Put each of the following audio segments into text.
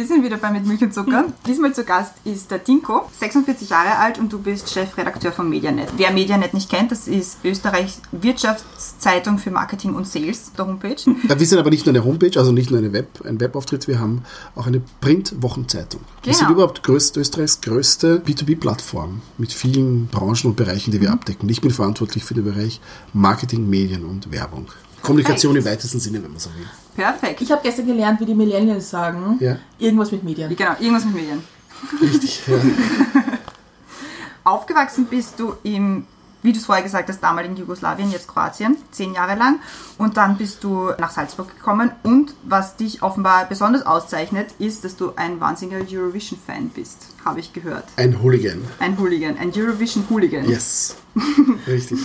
Wir sind wieder bei Mit Milch und Zucker. Diesmal zu Gast ist der Dinko, 46 Jahre alt und du bist Chefredakteur von Medianet. Wer Medianet nicht kennt, das ist Österreichs Wirtschaftszeitung für Marketing und Sales, der Homepage. Ja, wir sind aber nicht nur eine Homepage, also nicht nur eine Web, ein Webauftritt, wir haben auch eine Print-Wochenzeitung. Wir sind Genau. überhaupt größt, Österreichs größte B2B-Plattform mit vielen Branchen und Bereichen, die wir abdecken. Ich bin verantwortlich für den Bereich Marketing, Medien und Werbung. Kommunikation im weitesten Sinne, wenn man so will. Perfekt. Ich habe gestern gelernt, wie die Millennials sagen. Ja. Irgendwas mit Medien. Genau, irgendwas mit Medien. Richtig. Ja. Aufgewachsen bist du im, wie du es vorher gesagt hast, damaligen Jugoslawien, jetzt Kroatien, zehn Jahre lang. Und dann bist du nach Salzburg gekommen. Und was dich offenbar besonders auszeichnet, ist, dass du ein wahnsinniger Eurovision-Fan bist, habe ich gehört. Ein Hooligan. Ein Hooligan, ein Eurovision-Hooligan. Yes. Richtig.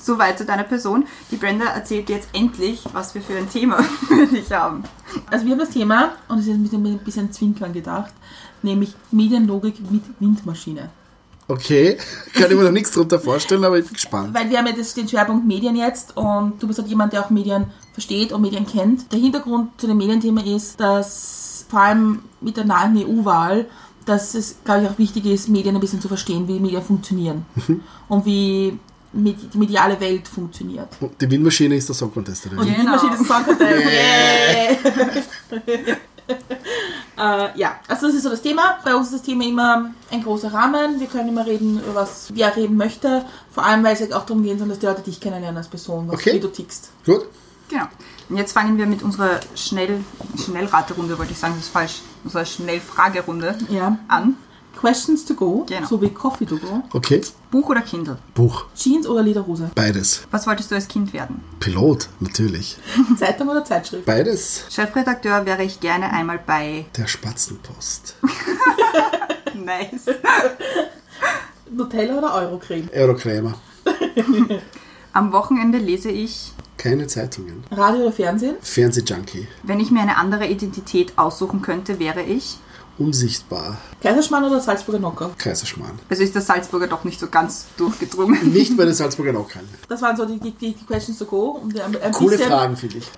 Soweit zu deiner Person. Die Brenda erzählt dir jetzt endlich, was wir für ein Thema für dich haben. Also wir haben das Thema, und es ist mit ein bisschen Zwinkern gedacht, nämlich Medienlogik mit Windmaschine. Okay, kann ich mir noch nichts drunter vorstellen, aber ich bin gespannt. Weil wir haben ja das, den Schwerpunkt Medien jetzt und du bist halt jemand, der auch Medien versteht und Medien kennt. Der Hintergrund zu dem Medienthema ist, dass vor allem mit der nahen EU-Wahl, dass es, glaube ich, auch wichtig ist, Medien ein bisschen zu verstehen, wie Medien funktionieren und wie die mediale Welt funktioniert. Und Die Windmaschine ist der Song Contest, oder? Und die Genau. Windmaschine ist ein Song Contest. äh, ja, also das ist so das Thema. Bei uns ist das Thema immer ein großer Rahmen. Wir können immer reden, über was wer reden möchte. Vor allem, weil es halt auch darum gehen soll, dass die Leute dich kennenlernen als Person, was, Okay. wie du tickst. Gut. Genau. Und jetzt fangen wir mit unserer Schnell Schnellraterunde, wollte ich sagen, das ist falsch, unserer Schnellfragerunde Ja. an. Questions to go, Genau. so wie Coffee to go. Okay. Buch oder Kindle? Buch. Jeans oder Lederhose? Beides. Was wolltest du als Kind werden? Pilot, natürlich. Zeitung oder Zeitschrift? Beides. Chefredakteur wäre ich gerne einmal bei. Der Spatzenpost. Nice. Nutella oder Eurocreme? Eurokrämer. Am Wochenende lese ich, Keine Zeitungen. Radio oder Fernsehen? Fernsehjunkie. wenn ich mir eine andere Identität aussuchen könnte, wäre ich. Unsichtbar. Kaiserschmarrn oder Salzburger Nocker? Kaiserschmarrn. Also ist der Salzburger doch nicht so ganz durchgedrungen. Nicht bei den Salzburger Nockern. Das waren so die, die, die Questions to go. Um ein, ein Coole bisschen, Fragen, finde ich.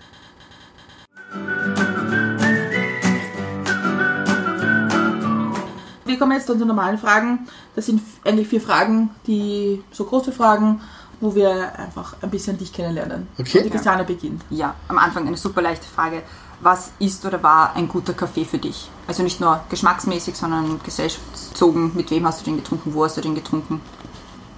Wir kommen jetzt zu unseren normalen Fragen. Das sind eigentlich vier Fragen, die so große Fragen, wo wir einfach ein bisschen dich kennenlernen. Okay. Und die Christiane beginnt. Ja, am Anfang eine super leichte Frage. Was ist oder war ein guter Kaffee für dich? Also nicht nur geschmacksmäßig, sondern gesellschaftsbezogen. Mit wem hast du den getrunken? Wo hast du den getrunken?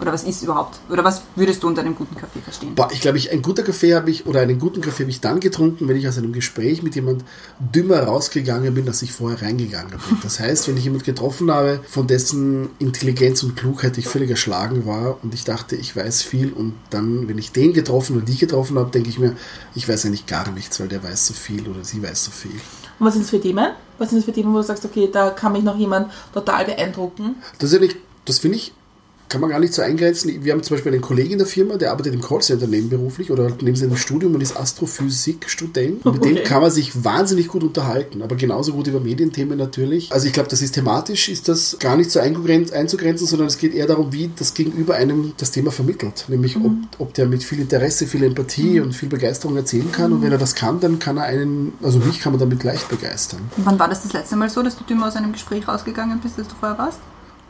Oder was ist überhaupt? Oder was würdest du unter einem guten Kaffee verstehen? Boah, ich glaube, ich, einen guten Kaffee habe ich, oder einen guten Kaffee habe ich dann getrunken, wenn ich aus einem Gespräch mit jemand dümmer rausgegangen bin, als ich vorher reingegangen bin. Das heißt, wenn ich jemand getroffen habe, von dessen Intelligenz und Klugheit ich völlig erschlagen war und ich dachte, ich weiß viel und dann, wenn ich den getroffen oder die getroffen habe, denke ich mir, ich weiß eigentlich gar nichts, weil der weiß so viel oder sie weiß so viel. Und was sind das für Themen? Was sind das für Themen, wo du sagst, okay, da kann mich noch jemand total beeindrucken? Das, ist ja nicht- das finde ich, kann man gar nicht so eingrenzen. Wir haben zum Beispiel einen Kollegen in der Firma, der arbeitet im Callcenter nebenberuflich oder halt neben seinem Studium und ist Astrophysikstudent. Mit dem Okay. kann man sich wahnsinnig gut unterhalten, aber genauso gut über Medienthemen natürlich. Also ich glaube, das ist thematisch, ist das gar nicht so einzugrenzen, sondern es geht eher darum, wie das Gegenüber einem das Thema vermittelt. Nämlich, ob, ob der mit viel Interesse, viel Empathie und viel Begeisterung erzählen kann. Und wenn er das kann, dann kann er einen, also mich kann man damit leicht begeistern. Und wann war das das letzte Mal so, dass du dümmer aus einem Gespräch rausgegangen bist, als du vorher warst?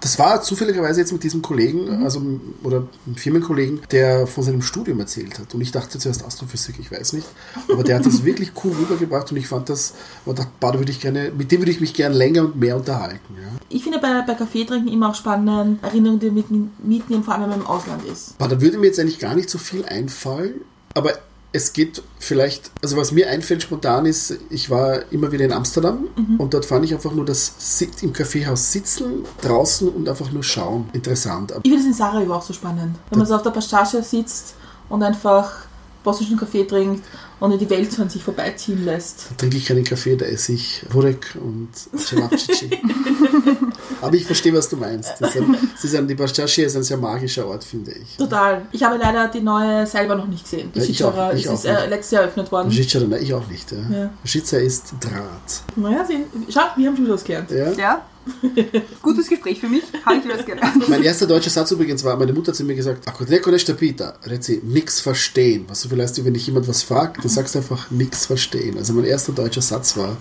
Das war zufälligerweise jetzt mit diesem Kollegen, also oder einem Firmenkollegen, der von seinem Studium erzählt hat. Und ich dachte zuerst Astrophysik, ich weiß nicht. Aber der hat das wirklich cool rübergebracht und ich fand das, und dachte, bah, da würde ich gerne, mit dem würde ich mich gerne länger und mehr unterhalten. Ja. Ich finde bei, bei Kaffeetrinken immer auch spannend, Erinnerungen, die mit, mitnehmen, vor allem wenn man im Ausland ist. Bah, da würde mir jetzt eigentlich gar nicht so viel einfallen, aber es geht vielleicht, also was mir einfällt spontan ist, ich war immer wieder in Amsterdam und dort fand ich einfach nur das Sit im Kaffeehaus sitzen, draußen und einfach nur schauen. Interessant. Ich finde es in Sarajevo auch so spannend. Wenn man so auf der Pastasche sitzt und einfach bosnischen Kaffee trinkt und in die Welt so an sich vorbeiziehen lässt. Da trinke ich keinen Kaffee, da esse ich Burek und Celapcici. Aber ich verstehe, was du meinst. Das ist ein, das ist ein, die Bastaschi ist ein sehr magischer Ort, finde ich. Total. Ich habe leider die neue selber noch nicht gesehen. Die Ja, ich auch- ich ist, ist auch nicht. äh, letztes Jahr eröffnet worden. Schitzer, nein, ich auch nicht. Ja. Ja. Schitzer ist Draht. Naja, sehen. Schau, wir haben schon was gelernt. Ja? Ja? Gutes Gespräch für mich, habe ich was gelernt. Mein erster deutscher Satz übrigens war, meine Mutter hat zu mir gesagt, Ako neko nešto pita, Rezi, nix verstehen. Was so viel heißt, wenn dich jemand was fragt, dann sagst du einfach nix verstehen. Also mein erster deutscher Satz war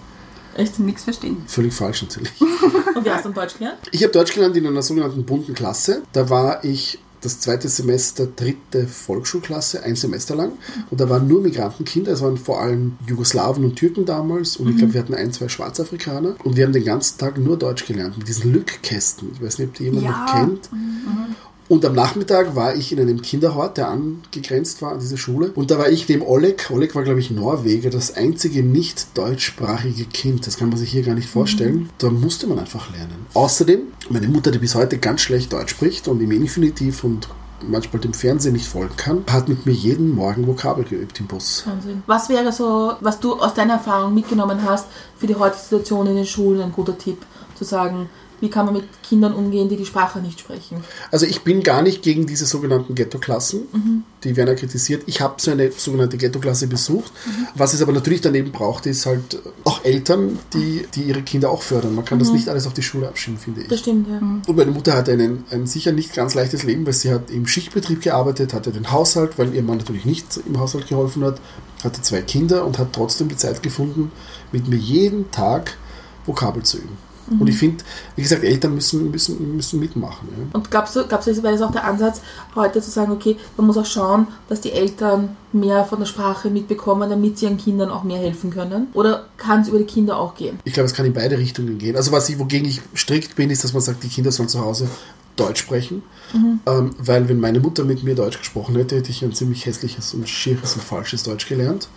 Echt nichts verstehen. völlig falsch natürlich. Und wie hast du Deutsch gelernt? Ich habe Deutsch gelernt in einer sogenannten bunten Klasse. Da war ich das zweite Semester dritte Volksschulklasse, ein Semester lang. Und da waren nur Migrantenkinder. Es waren vor allem Jugoslawen und Türken damals. Und ich glaube, wir hatten ein, zwei Schwarzafrikaner. Und wir haben den ganzen Tag nur Deutsch gelernt mit diesen Lückkästen. Ich weiß nicht, ob die jemand Ja. noch kennt. Und am Nachmittag war ich in einem Kinderhort, der angegrenzt war an diese Schule. Und da war ich neben Oleg. Oleg war, glaube ich, Norweger, das einzige nicht deutschsprachige Kind. Das kann man sich hier gar nicht vorstellen. Da musste man einfach lernen. Außerdem, meine Mutter, die bis heute ganz schlecht Deutsch spricht und im Infinitiv und manchmal dem Fernsehen nicht folgen kann, hat mit mir jeden Morgen Vokabel geübt im Bus. Wahnsinn. Was wäre so, was du aus deiner Erfahrung mitgenommen hast für die heutige Situation in den Schulen, ein guter Tipp, zu sagen, wie kann man mit Kindern umgehen, die die Sprache nicht sprechen? Also ich bin gar nicht gegen diese sogenannten Ghetto-Klassen. Die werden ja kritisiert. Ich habe so eine sogenannte Ghetto-Klasse besucht. Was es aber natürlich daneben braucht, ist halt auch Eltern, die, die ihre Kinder auch fördern. Man kann das nicht alles auf die Schule abschieben, finde ich. Das stimmt, ja. Und meine Mutter hatte einen, ein sicher nicht ganz leichtes Leben, weil sie hat im Schichtbetrieb gearbeitet, hatte den Haushalt, weil ihr Mann natürlich nicht im Haushalt geholfen hat, hatte zwei Kinder und hat trotzdem die Zeit gefunden, mit mir jeden Tag Vokabel zu üben. Und ich finde, wie gesagt, Eltern müssen, müssen, müssen mitmachen. Ja. Und glaubst du, glaubst du, wäre das auch der Ansatz, heute zu sagen, okay, man muss auch schauen, dass die Eltern mehr von der Sprache mitbekommen, damit sie ihren Kindern auch mehr helfen können? Oder kann es über die Kinder auch gehen? Ich glaube, es kann in beide Richtungen gehen. Also was ich, wogegen ich strikt bin, ist, dass man sagt, die Kinder sollen zu Hause Deutsch sprechen. Ähm, weil wenn meine Mutter mit mir Deutsch gesprochen hätte, hätte ich ein ziemlich hässliches und schieres und falsches Deutsch gelernt.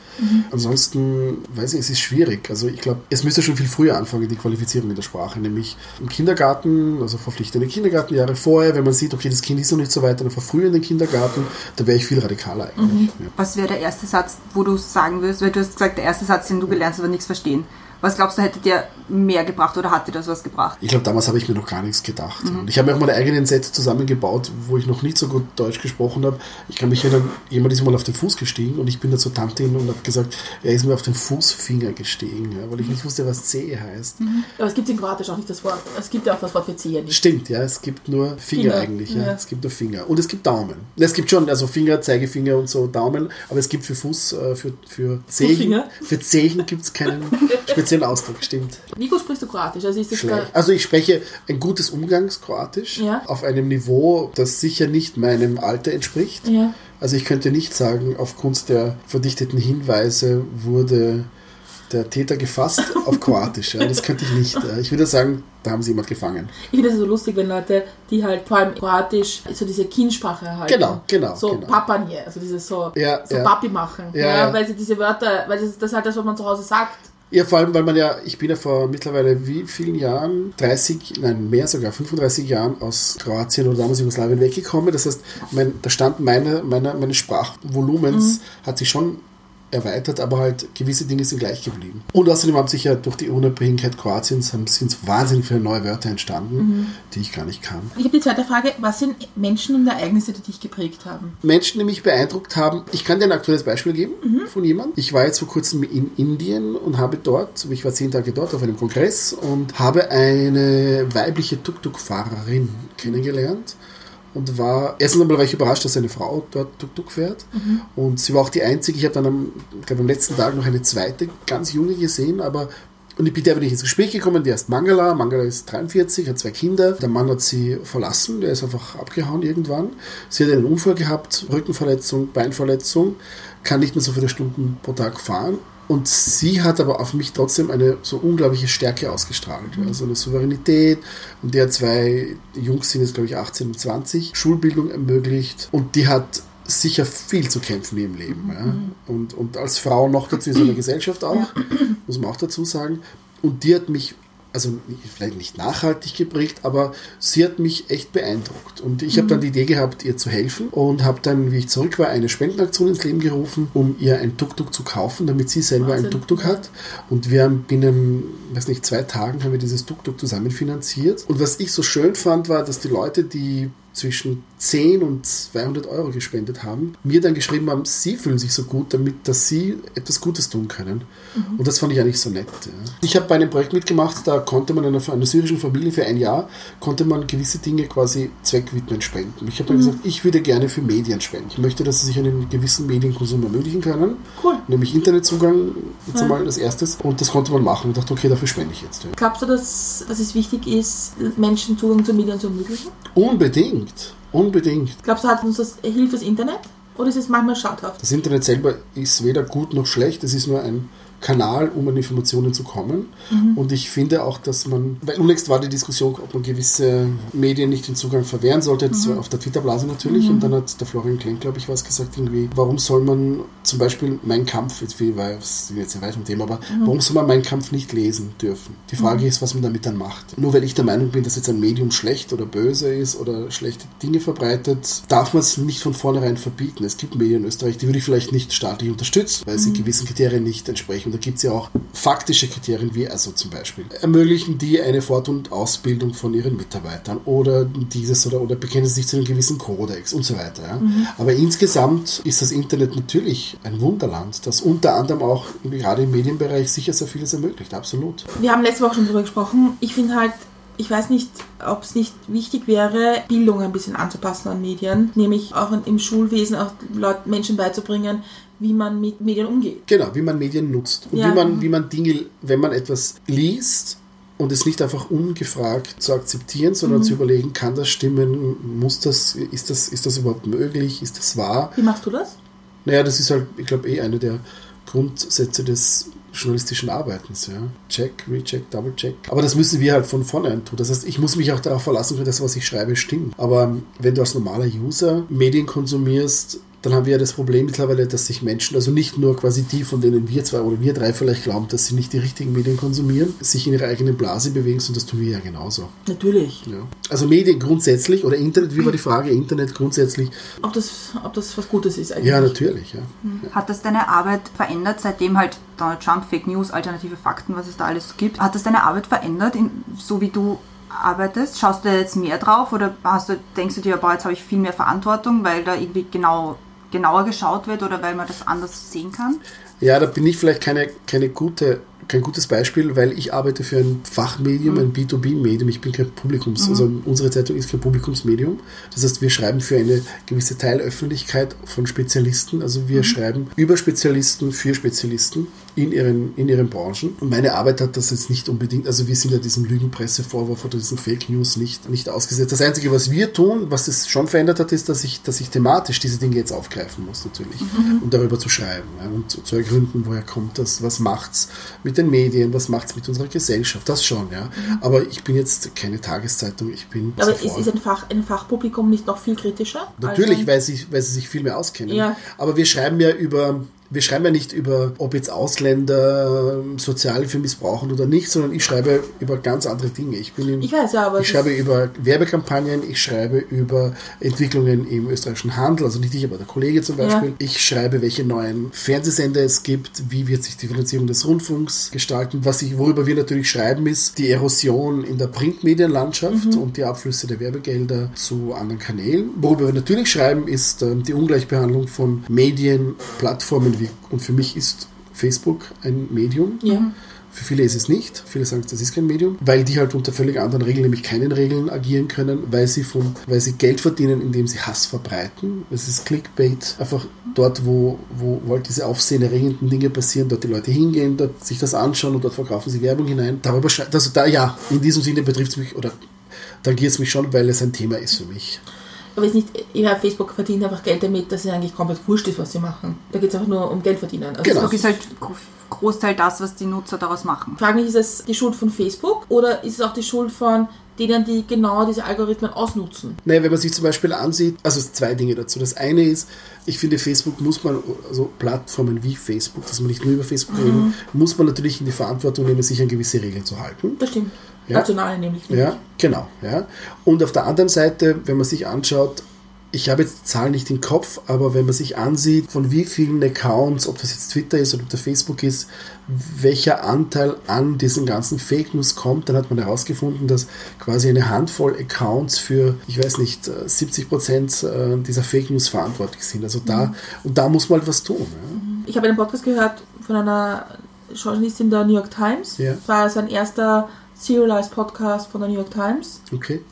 Ansonsten, weiß ich, es ist schwierig. Also ich glaube, es müsste schon viel früher anfangen, die Qualifizierung in der Sprache. Nämlich im Kindergarten, also verpflichtende Kindergartenjahre vorher, wenn man sieht, okay, das Kind ist noch nicht so weit, dann verfrüher in den Kindergarten, da wäre ich viel radikaler eigentlich. Ja. Was wäre der erste Satz, wo du sagen würdest, weil du hast gesagt, der erste Satz, den du gelernt hast, aber nichts verstehen. Was glaubst du, hätte dir mehr gebracht oder hat dir das was gebracht? Ich glaube, damals habe ich mir noch gar nichts gedacht. Und ich habe mir auch meine eigenen Sätze zusammengebaut, wo ich noch nicht so gut Deutsch gesprochen habe. Ich kann mich erinnern, jemand ist mal auf den Fuß gestiegen und ich bin da zur Tante hin und habe gesagt, er ist mir auf den Fußfinger gestiegen, ja, weil ich nicht wusste, was C heißt. Aber es gibt in Kroatisch auch nicht das Wort. Es gibt ja auch das Wort für Zehe nicht. Stimmt, ja, es gibt nur Finger, Finger, eigentlich. Ja. ja. Es gibt nur Finger. Und es gibt Daumen. Es gibt schon, also Finger, Zeigefinger und so Daumen, aber es gibt für Fuß, äh, für, für Zehen, für Zehen gibt es keinen speziellen Ausdruck, stimmt. Wie gut sprichst du Kroatisch? Also ist das Schlecht. Also ich spreche ein gutes Umgangskroatisch Ja. auf einem Niveau, das sicher nicht meinem Alter entspricht. Ja. Also ich könnte nicht sagen, aufgrund der verdichteten Hinweise wurde der Täter gefasst auf Kroatisch. Ja, das könnte ich nicht. Ich würde sagen, da haben sie jemand gefangen. Ich finde das so lustig, wenn Leute, die halt vor allem Kroatisch so diese Kindsprache erhalten. Genau, genau, So genau. Papanje, also dieses so, Ja, so ja. Papi machen. Ja, Ja, ja. Weil sie diese Wörter, weil das, das ist halt das, was man zu Hause sagt. Ja, vor allem, weil man ja, ich bin ja vor mittlerweile wie vielen Jahren, 30, nein, mehr sogar, 35 Jahren aus Kroatien oder damals Jugoslawien weggekommen. Das heißt, mein, der Stand meiner, meiner, meines Sprachvolumens hat sich schon erweitert, aber halt gewisse Dinge sind gleich geblieben. Und außerdem haben sich ja durch die Unabhängigkeit Kroatiens haben, sind wahnsinnig viele neue Wörter entstanden, die ich gar nicht kann. Ich habe die zweite Frage, was sind Menschen und Ereignisse, die dich geprägt haben? Menschen, die mich beeindruckt haben. Ich kann dir ein aktuelles Beispiel geben von jemandem. Ich war jetzt vor kurzem in Indien und habe dort, ich war zehn Tage dort auf einem Kongress und habe eine weibliche Tuk-Tuk-Fahrerin kennengelernt. Und war, erstens einmal war ich überrascht, dass eine Frau dort Tuk-Tuk fährt. Und sie war auch die einzige. Ich habe dann am, ich glaube, am letzten Tag noch eine zweite ganz junge gesehen, aber und mit der bin ich ins Gespräch gekommen, die heißt Mangala. Mangala ist 43, hat zwei Kinder. Der Mann hat sie verlassen, der ist einfach abgehauen irgendwann. Sie hat einen Unfall gehabt, Rückenverletzung, Beinverletzung, kann nicht mehr so viele Stunden pro Tag fahren. Und sie hat aber auf mich trotzdem eine so unglaubliche Stärke ausgestrahlt. Ja, so eine Souveränität. Und der zwei Jungs sind jetzt, glaube ich, 18 und 20, Schulbildung ermöglicht. Und die hat sicher viel zu kämpfen ihrem Leben. Ja. Und, und als Frau noch dazu in so einer Gesellschaft auch, muss man auch dazu sagen. Und die hat mich, also vielleicht nicht nachhaltig geprägt, aber sie hat mich echt beeindruckt. Und ich habe dann die Idee gehabt, ihr zu helfen und habe dann, wie ich zurück war, eine Spendenaktion ins Leben gerufen, um ihr ein Tuk-Tuk zu kaufen, damit sie selber ein Wahnsinn. Tuk-Tuk hat. Und wir haben binnen, weiß nicht, zwei Tagen haben wir dieses Tuk-Tuk zusammen finanziert. Und was ich so schön fand, war, dass die Leute, die zwischen 10 und 200 Euro gespendet haben, mir dann geschrieben haben, sie fühlen sich so gut damit, dass sie etwas Gutes tun können. Und das fand ich eigentlich so nett. Ja. Ich habe bei einem Projekt mitgemacht, da konnte man einer, einer syrischen Familie für ein Jahr, konnte man gewisse Dinge quasi zweckwidmen spenden. Ich habe dann gesagt, ich würde gerne für Medien spenden. Ich möchte, dass sie sich einen gewissen Medienkonsum ermöglichen können, Cool. nämlich Internetzugang, jetzt Ja. einmal als erstes. Und das konnte man machen. Und dachte, okay, dafür spende ich jetzt. Ja. Glaubst du, dass, dass es wichtig ist, Menschen Zugang zu Medien zu ermöglichen? Unbedingt, unbedingt. Glaubst du, hat uns das hilft das Internet? Oder ist es manchmal schadhaft? Das Internet selber ist weder gut noch schlecht, es ist nur ein Kanal, um an Informationen zu kommen. Und ich finde auch, dass man, weil unlängst war die Diskussion, ob man gewisse Medien nicht den Zugang verwehren sollte, das war auf der Twitter-Blase natürlich, und dann hat der Florian Klenk, glaube ich, was gesagt, irgendwie, warum soll man zum Beispiel Mein Kampf, jetzt es sind jetzt ein weit vom Thema, aber warum soll man Mein Kampf nicht lesen dürfen? Die Frage ist, was man damit dann macht. Nur weil ich der Meinung bin, dass jetzt ein Medium schlecht oder böse ist oder schlechte Dinge verbreitet, darf man es nicht von vornherein verbieten. Es gibt Medien in Österreich, die würde ich vielleicht nicht staatlich unterstützen, weil sie gewissen Kriterien nicht entsprechen. Und da gibt es ja auch faktische Kriterien, wie also zum Beispiel ermöglichen die eine Fort- und Ausbildung von ihren Mitarbeitern oder dieses oder, oder bekennen sie sich zu einem gewissen Kodex und so weiter. Ja. Aber insgesamt ist das Internet natürlich ein Wunderland, das unter anderem auch gerade im Medienbereich sicher sehr vieles ermöglicht, absolut. Wir haben letzte Woche schon darüber gesprochen. Ich finde halt, ich weiß nicht, ob es nicht wichtig wäre, Bildung ein bisschen anzupassen an Medien, nämlich auch im Schulwesen auch Leuten, Menschen beizubringen, wie man mit Medien umgeht. Genau, wie man Medien nutzt und Ja. wie, man, wie man Dinge, wenn man etwas liest und es nicht einfach ungefragt zu akzeptieren, sondern zu überlegen, kann das stimmen, muss das, ist das, ist das überhaupt möglich, ist das wahr? Wie machst du das? Naja, das ist halt, ich glaube, eh eine der Grundsätze des journalistischen Arbeitens, ja. Check, recheck, double check. Aber das müssen wir halt von vornherein tun. Das heißt, ich muss mich auch darauf verlassen können, dass was ich schreibe stimmt. Aber wenn du als normaler User Medien konsumierst, dann haben wir ja das Problem mittlerweile, dass sich Menschen, also nicht nur quasi die, von denen wir zwei oder wir drei vielleicht glauben, dass sie nicht die richtigen Medien konsumieren, sich in ihrer eigenen Blase bewegen, und das tun wir ja genauso. Natürlich. Ja. Also Medien grundsätzlich oder Internet, wie war die Frage? Internet grundsätzlich? Ob das, ob das was Gutes ist eigentlich. Ja, natürlich. Ja. Hat das deine Arbeit verändert, seitdem halt Donald Trump, Fake News, alternative Fakten, was es da alles so gibt? Hat das deine Arbeit verändert, in, so wie du arbeitest? Schaust du da jetzt mehr drauf oder hast du, denkst du dir, boah, jetzt habe ich viel mehr Verantwortung, weil da irgendwie genau, genauer geschaut wird oder weil man das anders sehen kann? Ja, da bin ich vielleicht keine, keine gute, kein gutes Beispiel, weil ich arbeite für ein Fachmedium, ein B2B-Medium. Ich bin kein Publikums, also unsere Zeitung ist kein Publikumsmedium. Das heißt, wir schreiben für eine gewisse Teilöffentlichkeit von Spezialisten. Also wir schreiben über Spezialisten für Spezialisten in ihren, in ihren Branchen. Und meine Arbeit hat das jetzt nicht unbedingt, also wir sind ja diesem Lügenpressevorwurf oder diesen Fake News nicht, nicht ausgesetzt. Das Einzige, was wir tun, was es schon verändert hat, ist, dass ich, dass ich thematisch diese Dinge jetzt aufgreifen muss, natürlich. Und darüber zu schreiben ja, und zu, zu ergründen, woher kommt das, was macht's mit den Medien, was macht's mit unserer Gesellschaft, das schon, ja. Aber ich bin jetzt keine Tageszeitung, ich bin Aber ist, ist ein, Fach, ein Fachpublikum nicht noch viel kritischer? Natürlich, Also- weil sie, weil sie sich viel mehr auskennen. Ja. Aber wir schreiben ja über, wir schreiben ja nicht über, ob jetzt Ausländer ähm, Sozialhilfe missbrauchen oder nicht, sondern ich schreibe über ganz andere Dinge. Ich bin im, Ich weiß ja, aber ich schreibe über Werbekampagnen, ich schreibe über Entwicklungen im österreichischen Handel, also nicht ich, aber der Kollege zum Beispiel. Ja. Ich schreibe, welche neuen Fernsehsender es gibt, wie wird sich die Finanzierung des Rundfunks gestalten. Was ich, worüber wir natürlich schreiben, ist die Erosion in der Printmedienlandschaft Mhm. und die Abflüsse der Werbegelder zu anderen Kanälen. Worüber wir natürlich schreiben, ist ähm, die Ungleichbehandlung von Medien, Plattformen und für mich ist Facebook ein Medium. Ja. Für viele ist es nicht. Viele sagen, das ist kein Medium, weil die halt unter völlig anderen Regeln, nämlich keinen Regeln agieren können, weil sie von, weil sie Geld verdienen, indem sie Hass verbreiten. Das ist Clickbait. Einfach dort, wo, wo, wo halt diese aufsehenerregenden Dinge passieren, dort die Leute hingehen, dort sich das anschauen und dort verkaufen sie Werbung hinein. Darüber also da, ja, in diesem Sinne betrifft es mich oder tangiert es mich schon, weil es ein Thema ist für mich. Aber es ist nicht, ja, Facebook verdient einfach Geld damit, dass es eigentlich komplett wurscht ist, was sie machen. Da geht es einfach nur um Geld verdienen. Also Genau. Facebook ist halt gro- Großteil das, was die Nutzer daraus machen. Ich frage mich, ist es die Schuld von Facebook oder ist es auch die Schuld von denen, die genau diese Algorithmen ausnutzen? Naja, wenn man sich zum Beispiel ansieht, also zwei Dinge dazu. Das eine ist, ich finde, Facebook muss man, also Plattformen wie Facebook, dass man nicht nur über Facebook reden, muss man natürlich in die Verantwortung nehmen, sich an gewisse Regeln zu halten. Das stimmt. Ja. Nationale nämlich. Ja, genau. Ja. Und auf der anderen Seite, wenn man sich anschaut, ich habe jetzt die Zahlen nicht im Kopf, aber wenn man sich ansieht, von wie vielen Accounts, ob das jetzt Twitter ist oder ob das Facebook ist, welcher Anteil an diesen ganzen Fake News kommt, dann hat man herausgefunden, dass quasi eine Handvoll Accounts für, ich weiß nicht, 70 Prozent äh, dieser Fake News verantwortlich sind. Also da, mhm. und da muss man halt was tun. Ja. Ich habe einen Podcast gehört von einer Journalistin der New York Times. Ja. Das war sein erster Serialized Podcast von der New York Times. Okay.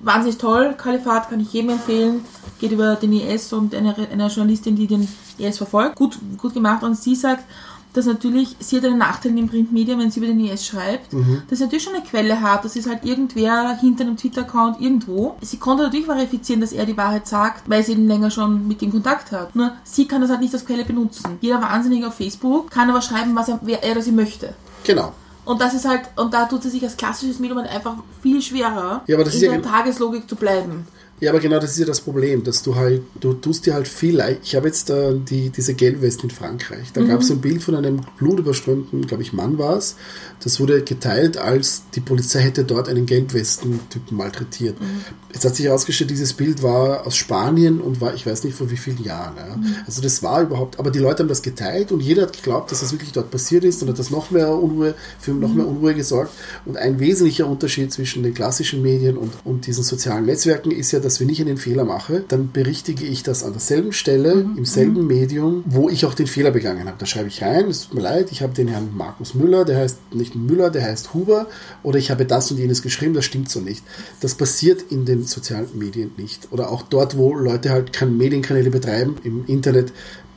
Wahnsinnig toll, Kalifat kann ich jedem empfehlen. Geht über den IS und eine, eine Journalistin, die den IS verfolgt. Gut, gut gemacht. Und sie sagt, dass natürlich, sie hat einen Nachteil im Printmedium, wenn sie über den IS schreibt, mhm. dass sie natürlich schon eine Quelle hat, das ist halt irgendwer hinter einem Twitter-Account irgendwo. Sie konnte natürlich verifizieren, dass er die Wahrheit sagt, weil sie ihn länger schon mit ihm Kontakt hat. Nur sie kann das halt nicht als Quelle benutzen. Jeder Wahnsinnige auf Facebook kann aber schreiben, was er, wer er oder sie möchte. Genau. Und das ist halt, und da tut sie sich als klassisches Medium halt einfach viel schwerer, ja, aber das in ist der ja Tageslogik zu bleiben. Ja, aber genau das ist ja das Problem, dass du halt, du tust dir halt viel leicht. Ich habe jetzt äh, die, diese Gelbwesten in Frankreich. Da mhm. gab es ein Bild von einem blutüberströmten, glaube ich, Mann war es. Das wurde geteilt, als die Polizei hätte dort einen Gelbwesten-Typen malträtiert. Mhm. Jetzt hat sich herausgestellt, dieses Bild war aus Spanien und war, ich weiß nicht vor wie vielen Jahren. Ja. Mhm. Also das war überhaupt, aber die Leute haben das geteilt und jeder hat geglaubt, dass das wirklich dort passiert ist und hat das noch mehr Unruhe, für noch mehr mhm. Unruhe gesorgt. Und ein wesentlicher Unterschied zwischen den klassischen Medien und, und diesen sozialen Netzwerken ist ja, dass wenn ich einen Fehler mache, dann berichtige ich das an derselben Stelle, mhm. im selben mhm. Medium, wo ich auch den Fehler begangen habe. Da schreibe ich rein, es tut mir leid, ich habe den Herrn Markus Müller, der heißt nicht Müller, der heißt Huber, oder ich habe das und jenes geschrieben, das stimmt so nicht. Das passiert in den sozialen Medien nicht. Oder auch dort, wo Leute halt keine Medienkanäle betreiben, im Internet,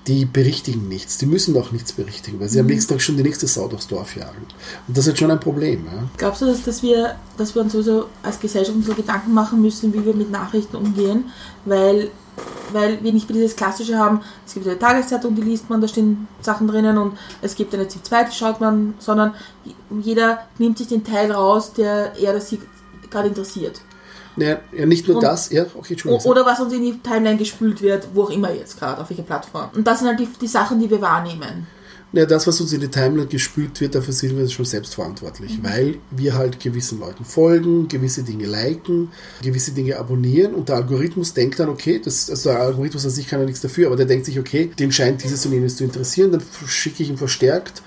die berichtigen nichts. Die müssen auch nichts berichtigen, weil sie mhm. am nächsten Tag schon die nächste Sau durchs Dorf jagen. Und das ist schon ein Problem. Ja. Glaubst du, dass, dass, wir, dass wir uns sowieso als Gesellschaft so Gedanken machen müssen, wie wir mit Nachrichten umgehen? Weil, weil wir nicht mehr dieses Klassische haben, es gibt eine Tageszeitung, die liest man, da stehen Sachen drinnen und es gibt eine ZIP2, die schaut man, sondern jeder nimmt sich den Teil raus, der er oder sie gerade interessiert. Naja, ja, nicht nur und, das, ja, okay, Entschuldigung. Oder was uns in die Timeline gespült wird, wo auch immer jetzt gerade, auf welcher Plattform. Und das sind halt die, die Sachen, die wir wahrnehmen. Ja, das, was uns in die Timeline gespült wird, dafür sind wir schon selbst verantwortlich, mhm. weil wir halt gewissen Leuten folgen, gewisse Dinge liken, gewisse Dinge abonnieren und der Algorithmus denkt dann, okay, das, also der Algorithmus an sich kann ja nichts dafür, aber der denkt sich, okay, dem scheint dieses und jenes zu interessieren, dann schicke ich ihm verstärkt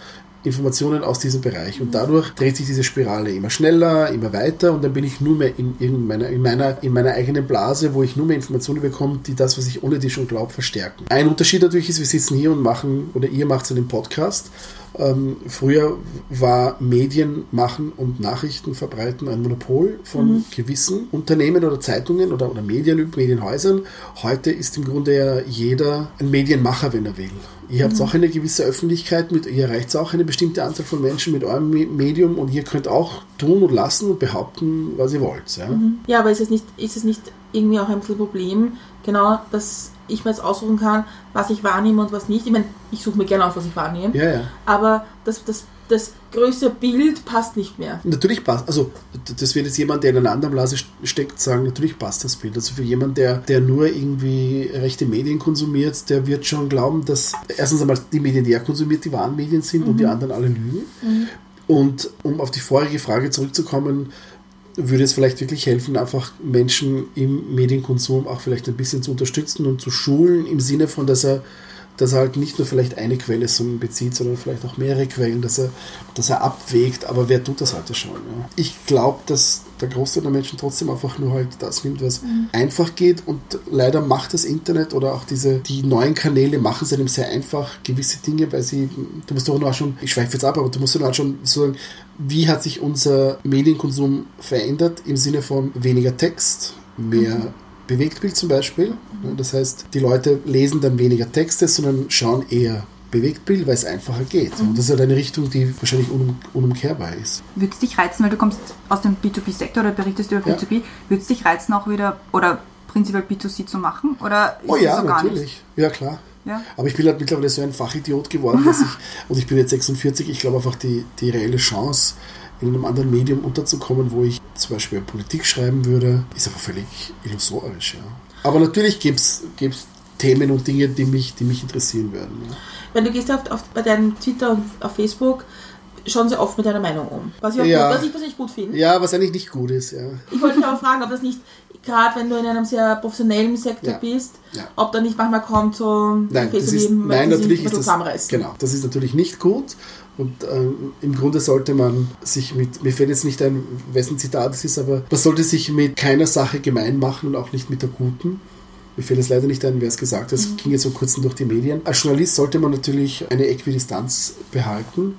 Informationen aus diesem Bereich. Und dadurch dreht sich diese Spirale immer schneller, immer weiter und dann bin ich nur mehr in, in, meiner, in, meiner, in meiner eigenen Blase, wo ich nur mehr Informationen bekomme, die das, was ich ohne die schon glaube, verstärken. Ein Unterschied natürlich ist, wir sitzen hier und machen, oder ihr macht einen Podcast ähm, früher war Medien machen und Nachrichten verbreiten ein Monopol von mhm. gewissen Unternehmen oder Zeitungen oder, oder Medien, Medienhäusern. Heute ist im Grunde ja jeder ein Medienmacher, wenn er will. Ihr habt mhm. auch eine gewisse Öffentlichkeit, mit, ihr erreicht auch eine bestimmte Anzahl von Menschen mit eurem Medium und ihr könnt auch tun und lassen und behaupten, was ihr wollt. Ja, mhm. ja aber ist es, nicht, ist es nicht irgendwie auch ein Problem, genau, dass ich mir jetzt aussuchen kann, was ich wahrnehme und was nicht. Ich meine, ich suche mir gerne auf, was ich wahrnehme. Ja, ja. Aber das, das, das größere Bild passt nicht mehr. Natürlich passt. Also, das wird jetzt jemand, der in einer anderen Blase steckt, sagen, natürlich passt das Bild. Also für jemanden, der, der nur irgendwie rechte Medien konsumiert, der wird schon glauben, dass erstens einmal die Medien, die er konsumiert, die wahren Medien sind mhm. und die anderen alle lügen. Mhm. Und um auf die vorige Frage zurückzukommen, würde es vielleicht wirklich helfen, einfach Menschen im Medienkonsum auch vielleicht ein bisschen zu unterstützen und zu schulen, im Sinne von, dass er, dass er halt nicht nur vielleicht eine Quelle bezieht, sondern vielleicht auch mehrere Quellen, dass er, dass er abwägt, aber wer tut das heute schon? Ja? Ich glaube, dass der Großteil der Menschen trotzdem einfach nur halt das nimmt, was mhm. einfach geht und leider macht das Internet oder auch diese, die neuen Kanäle machen es einem sehr einfach, gewisse Dinge, weil sie, du musst doch nur schon, ich schweife jetzt ab, aber du musst nur schon sagen, wie hat sich unser Medienkonsum verändert im Sinne von weniger Text, mehr mhm. Bewegtbild zum Beispiel. Mhm. Das heißt, die Leute lesen dann weniger Texte, sondern schauen eher Bewegtbild, weil es einfacher geht. Mhm. Und das ist halt eine Richtung, die wahrscheinlich unum, unumkehrbar ist. Würde es dich reizen, weil du kommst aus dem B2B-Sektor oder berichtest über B2B, ja. würde es dich reizen, auch wieder oder prinzipiell B2C zu machen? Oder ist oh ja, so natürlich. Nicht? Ja, klar. Ja. Aber ich bin halt mittlerweile so ein Fachidiot geworden, dass ich, und ich bin jetzt 46, ich glaube einfach die, die reelle Chance, in einem anderen Medium unterzukommen, wo ich zum Beispiel Politik schreiben würde, ist einfach völlig illusorisch. Ja. Aber natürlich gibt es Themen und Dinge, die mich, die mich interessieren würden. Ja. Wenn du gehst auf, auf, bei deinem Twitter und auf Facebook, schauen sie oft mit deiner Meinung um. Was ich, auch ja. gut, was ich persönlich gut finde. Ja, was eigentlich nicht gut ist, ja. Ich wollte mich aber fragen, ob das nicht gerade wenn du in einem sehr professionellen Sektor Ja. bist, Ja. ob da nicht manchmal kommt so Nein, das ist, neben, nein natürlich ein ist bisschen das, genau, das ist natürlich nicht gut und ähm, im Grunde sollte man sich mit, mir fällt jetzt nicht ein, wessen Zitat es ist, aber man sollte sich mit keiner Sache gemein machen und auch nicht mit der guten. Mir fällt es leider nicht ein, wer es gesagt hat. Das Mhm. ging jetzt so kurz durch die Medien. Als Journalist sollte man natürlich eine Äquidistanz behalten.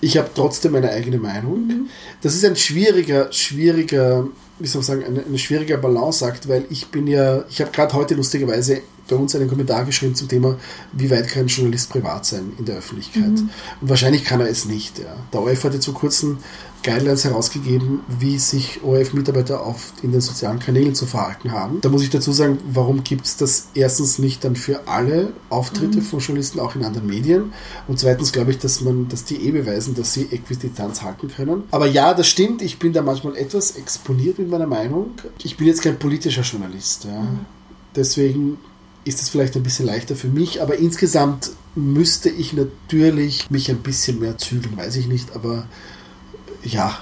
Ich habe trotzdem meine eigene Meinung. Mhm. Das ist ein schwieriger, schwieriger, wie soll man sagen, ein, ein schwieriger Balanceakt, weil ich bin ja, ich habe gerade heute lustigerweise bei uns einen Kommentar geschrieben zum Thema, wie weit kann ein Journalist privat sein in der Öffentlichkeit. Und wahrscheinlich kann er es nicht. Ja. Der ORF hat jetzt vor kurzem Guidelines herausgegeben, wie sich ORF-Mitarbeiter auf in den sozialen Kanälen zu verhalten haben. Da muss ich dazu sagen, warum gibt es das erstens nicht dann für alle Auftritte von Journalisten, auch in anderen Medien? Und zweitens glaube ich, dass man, dass die eh beweisen, dass sie Äquidistanz halten können. Aber ja, das stimmt, ich bin da manchmal etwas exponiert mit meiner Meinung. Ich bin jetzt kein politischer Journalist. Ja. Deswegen ist es vielleicht ein bisschen leichter für mich, aber insgesamt müsste ich natürlich mich ein bisschen mehr zügeln, weiß ich nicht, aber ja,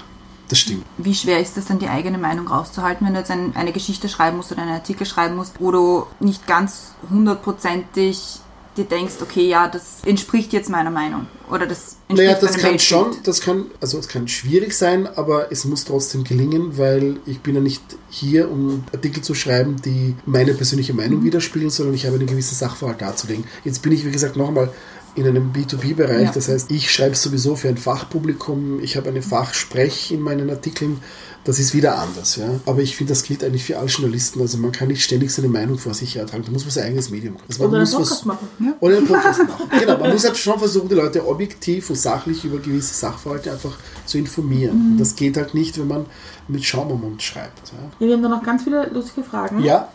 das stimmt. Wie schwer ist es dann, die eigene Meinung rauszuhalten, wenn du jetzt ein, eine Geschichte schreiben musst oder einen Artikel schreiben musst, wo du nicht ganz hundertprozentig dir denkst, okay, ja, das entspricht jetzt meiner Meinung oder das entspricht Naja, das kann Weltbild. schon, das kann, also es kann schwierig sein, aber es muss trotzdem gelingen, weil ich bin ja nicht hier, um Artikel zu schreiben, die meine persönliche Meinung widerspiegeln, sondern ich habe einen gewissen Sachverhalt darzulegen. Jetzt bin ich, wie gesagt, nochmal in einem B2B-Bereich, Ja. das heißt, ich schreibe sowieso für ein Fachpublikum, ich habe eine Fachsprech in meinen Artikeln, das ist wieder anders, ja. Aber ich finde, das gilt eigentlich für alle Journalisten. Also man kann nicht ständig seine Meinung vor sich hertragen. Da muss man sein eigenes Medium machen. Also man Oder einen Podcast vers- machen. oder einen Podcast machen. Genau, man muss halt schon versuchen, die Leute objektiv und sachlich über gewisse Sachverhalte einfach zu informieren. Mhm. Das geht halt nicht, wenn man mit Schaum am Mund schreibt. Ja, Ja, wir haben da noch ganz viele lustige Fragen. ja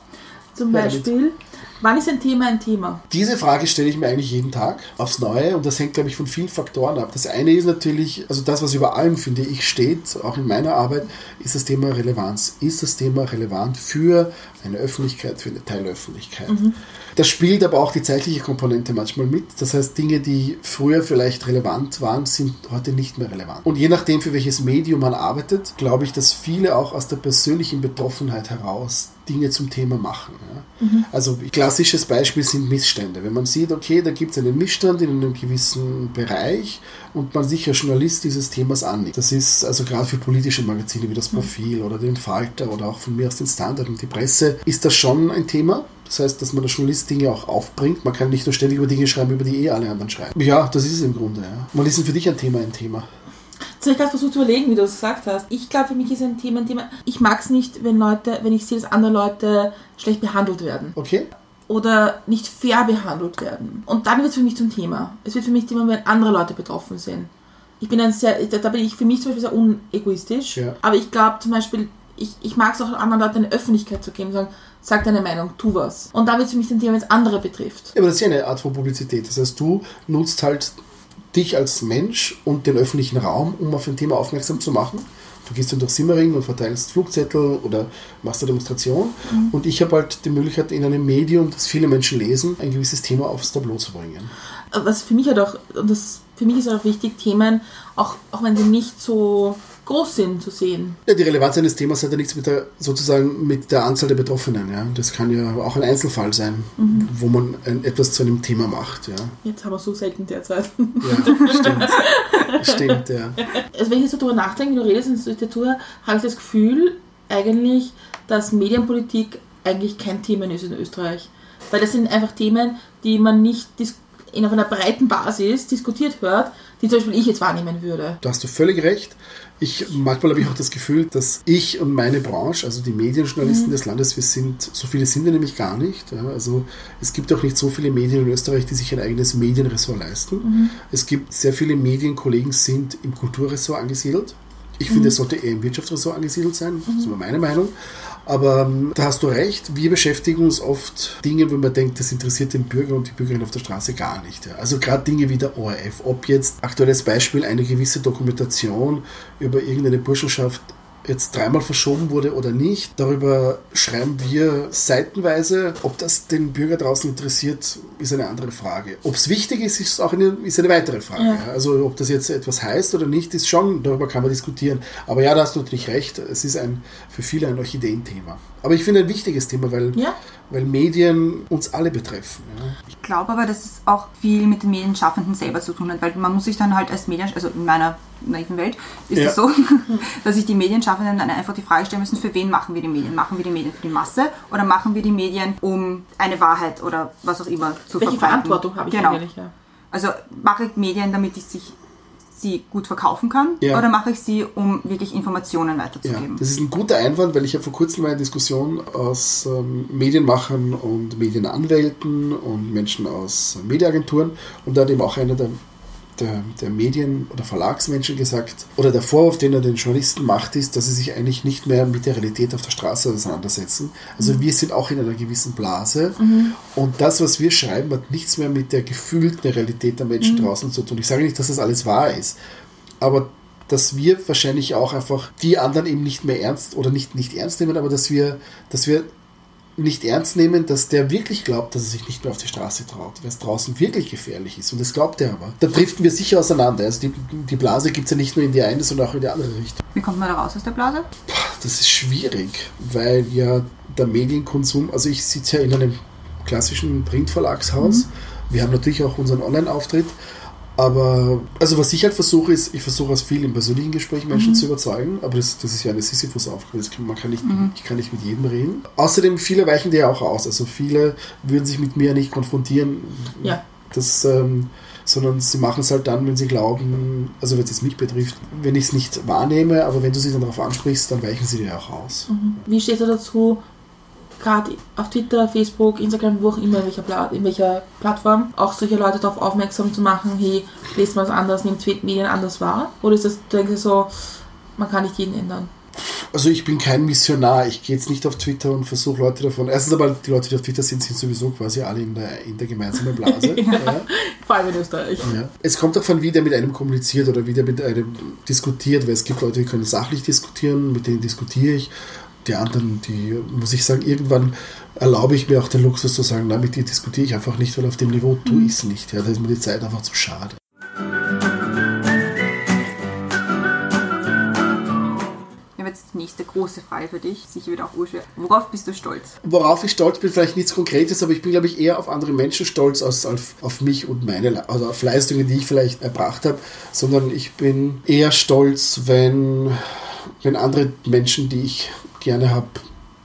Zum Ja. Beispiel, wann ist ein Thema ein Thema? diese Frage stelle ich mir eigentlich jeden Tag aufs Neue und das hängt, glaube ich, von vielen Faktoren ab. Das eine ist natürlich, also das, was über allem, finde ich, steht, auch in meiner Arbeit, ist das Thema Relevanz. Ist das Thema relevant für eine Öffentlichkeit, für eine Teilöffentlichkeit? Das spielt aber auch die zeitliche Komponente manchmal mit. Das heißt, Dinge, die früher vielleicht relevant waren, sind heute nicht mehr relevant. Und je nachdem, für welches Medium man arbeitet, glaube ich, dass viele auch aus der persönlichen Betroffenheit heraus Dinge zum Thema machen. Ja. Also klassisches Beispiel sind Missstände. Wenn man sieht, okay, da gibt es einen Missstand in einem gewissen Bereich und man sich als Journalist dieses Themas annimmt. Das ist also gerade für politische Magazine wie das Profil oder den Falter oder auch von mir aus den Standard und die Presse, ist das schon ein Thema. Das heißt, dass man als Journalist Dinge auch aufbringt. Man kann nicht nur ständig über Dinge schreiben, über die eh alle anderen schreiben. Ja, das ist es im Grunde. Ja. Wann ist für dich ein Thema ein Thema? Jetzt habe ich gerade versucht zu überlegen, wie du es gesagt hast. Ich glaube, für mich ist ein Thema ein Thema. Ich mag es nicht, wenn Leute, wenn ich sehe, dass andere Leute schlecht behandelt werden Okay? oder nicht fair behandelt werden. Und dann wird es für mich zum Thema. Es wird für mich Thema, wenn andere Leute betroffen sind. Ich bin ein sehr, da bin ich für mich zum Beispiel sehr unegoistisch. Ja. Aber ich glaube zum Beispiel, ich, ich mag es auch anderen Leuten eine Öffentlichkeit zu geben sagen, sag deine Meinung, tu was. Und dann wird es für mich ein Thema, wenn es andere betrifft. Ja, aber das ist ja eine Art von Publizität. Das heißt, du nutzt halt dich als Mensch und den öffentlichen Raum, um auf ein Thema aufmerksam zu machen. Du gehst dann durch Simmering und verteilst Flugzettel oder machst eine Demonstration. Und ich habe halt die Möglichkeit, in einem Medium, das viele Menschen lesen, ein gewisses Thema aufs Tableau zu bringen. was für mich halt auch, und das für mich ist auch wichtig, Themen, auch, auch wenn sie nicht so groß sind, zu sehen. Ja, die Relevanz eines Themas hat ja nichts mit der, sozusagen mit der Anzahl der Betroffenen. Ja. Das kann ja auch ein Einzelfall sein, wo man ein, etwas zu einem Thema macht. Ja, Jetzt haben wir so selten derzeit. ja stimmt. stimmt, ja. Also wenn ich jetzt so drüber nachdenke, du redest ich dir zuhöre, habe ich das Gefühl eigentlich, dass Medienpolitik eigentlich kein Thema ist in Österreich. Weil das sind einfach Themen, die man nicht in auf einer breiten Basis diskutiert hört, die zum Beispiel ich jetzt wahrnehmen würde. Da hast du völlig recht. Ich, manchmal habe ich auch das Gefühl, dass ich und meine Branche, also die Medienjournalisten des Landes, wir sind, so viele sind wir nämlich gar nicht. Ja. Also es gibt auch nicht so viele Medien in Österreich, die sich ein eigenes Medienressort leisten. Es gibt sehr viele Medienkollegen, sind im Kulturressort angesiedelt. Ich finde, es sollte eher im Wirtschaftsressort angesiedelt sein. Das ist immer meine Meinung. Aber ähm, da hast du recht, wir beschäftigen uns oft Dinge, wo man denkt, das interessiert den Bürger und die Bürgerin auf der Straße gar nicht. Ja. Also gerade Dinge wie der ORF, ob jetzt aktuelles Beispiel eine gewisse Dokumentation über irgendeine Burschenschaft jetzt dreimal verschoben wurde oder nicht. Darüber schreiben wir seitenweise. Ob das den Bürger draußen interessiert, ist eine andere Frage. Ob es wichtig ist, ist auch eine, ist eine weitere Frage. Ja. Also ob das jetzt etwas heißt oder nicht, ist schon, darüber kann man diskutieren. Aber ja, da hast du natürlich recht. Es ist ein, für viele ein Orchideenthema. Aber ich finde ein wichtiges Thema, weil, Ja. Weil Medien uns alle betreffen. Ja. Ich glaube aber, dass es auch viel mit den Medienschaffenden selber zu tun hat, weil man muss sich dann halt als Medien, also in meiner naiven Welt ist Ja. es so, dass sich die Medienschaffenden dann einfach die Frage stellen müssen, für wen machen wir die Medien? Machen wir die Medien für die Masse oder machen wir die Medien, um eine Wahrheit oder was auch immer zu Welche verbreiten? Verantwortung habe ich genau. eigentlich? Ja. Also mache ich Medien, damit ich sich sie gut verkaufen kann Ja. oder mache ich sie, um wirklich Informationen Ja, weiterzugeben? das ist ein guter Einwand, weil ich habe vor kurzem eine Diskussion aus ähm, Medienmachern und Medienanwälten und Menschen aus äh, Mediaagenturen und da hat eben auch einer der, der, der Medien- oder Verlagsmenschen gesagt, oder der Vorwurf, den er den Journalisten macht, ist, dass sie sich eigentlich nicht mehr mit der Realität auf der Straße auseinandersetzen. Also wir sind auch in einer gewissen Blase und das, was wir schreiben, hat nichts mehr mit der gefühlten Realität der Menschen draußen zu tun. Ich sage nicht, dass das alles wahr ist, aber dass wir wahrscheinlich auch einfach die anderen eben nicht mehr ernst oder nicht, nicht ernst nehmen, aber dass wir, dass wir nicht ernst nehmen, dass der wirklich glaubt, dass er sich nicht mehr auf die Straße traut, weil es draußen wirklich gefährlich ist. Und das glaubt er aber. Da driften wir sicher auseinander. Also die, die Blase gibt es ja nicht nur in die eine, sondern auch in die andere Richtung. Wie kommt man da raus aus der Blase? Das ist schwierig, weil ja der Medienkonsum, also ich sitze ja in einem klassischen Printverlagshaus. Wir haben natürlich auch unseren Online-Auftritt. Aber, also was ich halt versuche, ist, ich versuche aus vielen persönlichen Gesprächen Menschen zu überzeugen, aber das, das ist ja eine Sisyphus-Aufgabe, man kann nicht, ich kann nicht mit jedem reden. Außerdem, viele weichen dir ja auch aus, also viele würden sich mit mir nicht konfrontieren, Ja. das, ähm, sondern sie machen es halt dann, wenn sie glauben, also wenn es mich betrifft, wenn ich es nicht wahrnehme, aber wenn du sie dann darauf ansprichst, dann weichen sie dir auch aus. Wie steht er dazu, gerade auf Twitter, Facebook, Instagram, wo auch immer, in welcher, Pla in welcher Plattform, auch solche Leute darauf aufmerksam zu machen, hey, lest mal was anderes, nehmt Medien anders wahr? Oder ist das, denke ich, so, man kann nicht jeden ändern? Also ich bin kein Missionar, ich gehe jetzt nicht auf Twitter und versuche Leute davon. Erstens aber die Leute, die auf Twitter sind, sind sowieso quasi alle in der, in der gemeinsamen Blase. ja. Vor allem in Österreich. Ja. Es kommt davon, wie der mit einem kommuniziert oder wie der mit einem diskutiert, weil es gibt Leute, die können sachlich diskutieren, mit denen diskutiere ich. Die anderen, die, muss ich sagen, irgendwann erlaube ich mir auch den Luxus zu sagen, na, mit dir diskutiere ich einfach nicht, weil auf dem Niveau tue ich es nicht. Ja, da ist mir die Zeit einfach zu schade. Jetzt die nächste große Frage für dich, sicher wieder auch urschwer. Worauf bist du stolz? Worauf ich stolz bin, vielleicht nichts Konkretes, aber ich bin, glaube ich, eher auf andere Menschen stolz als auf, auf mich und meine, also auf Leistungen, die ich vielleicht erbracht habe, sondern ich bin eher stolz, wenn, wenn andere Menschen, die ich gerne habe,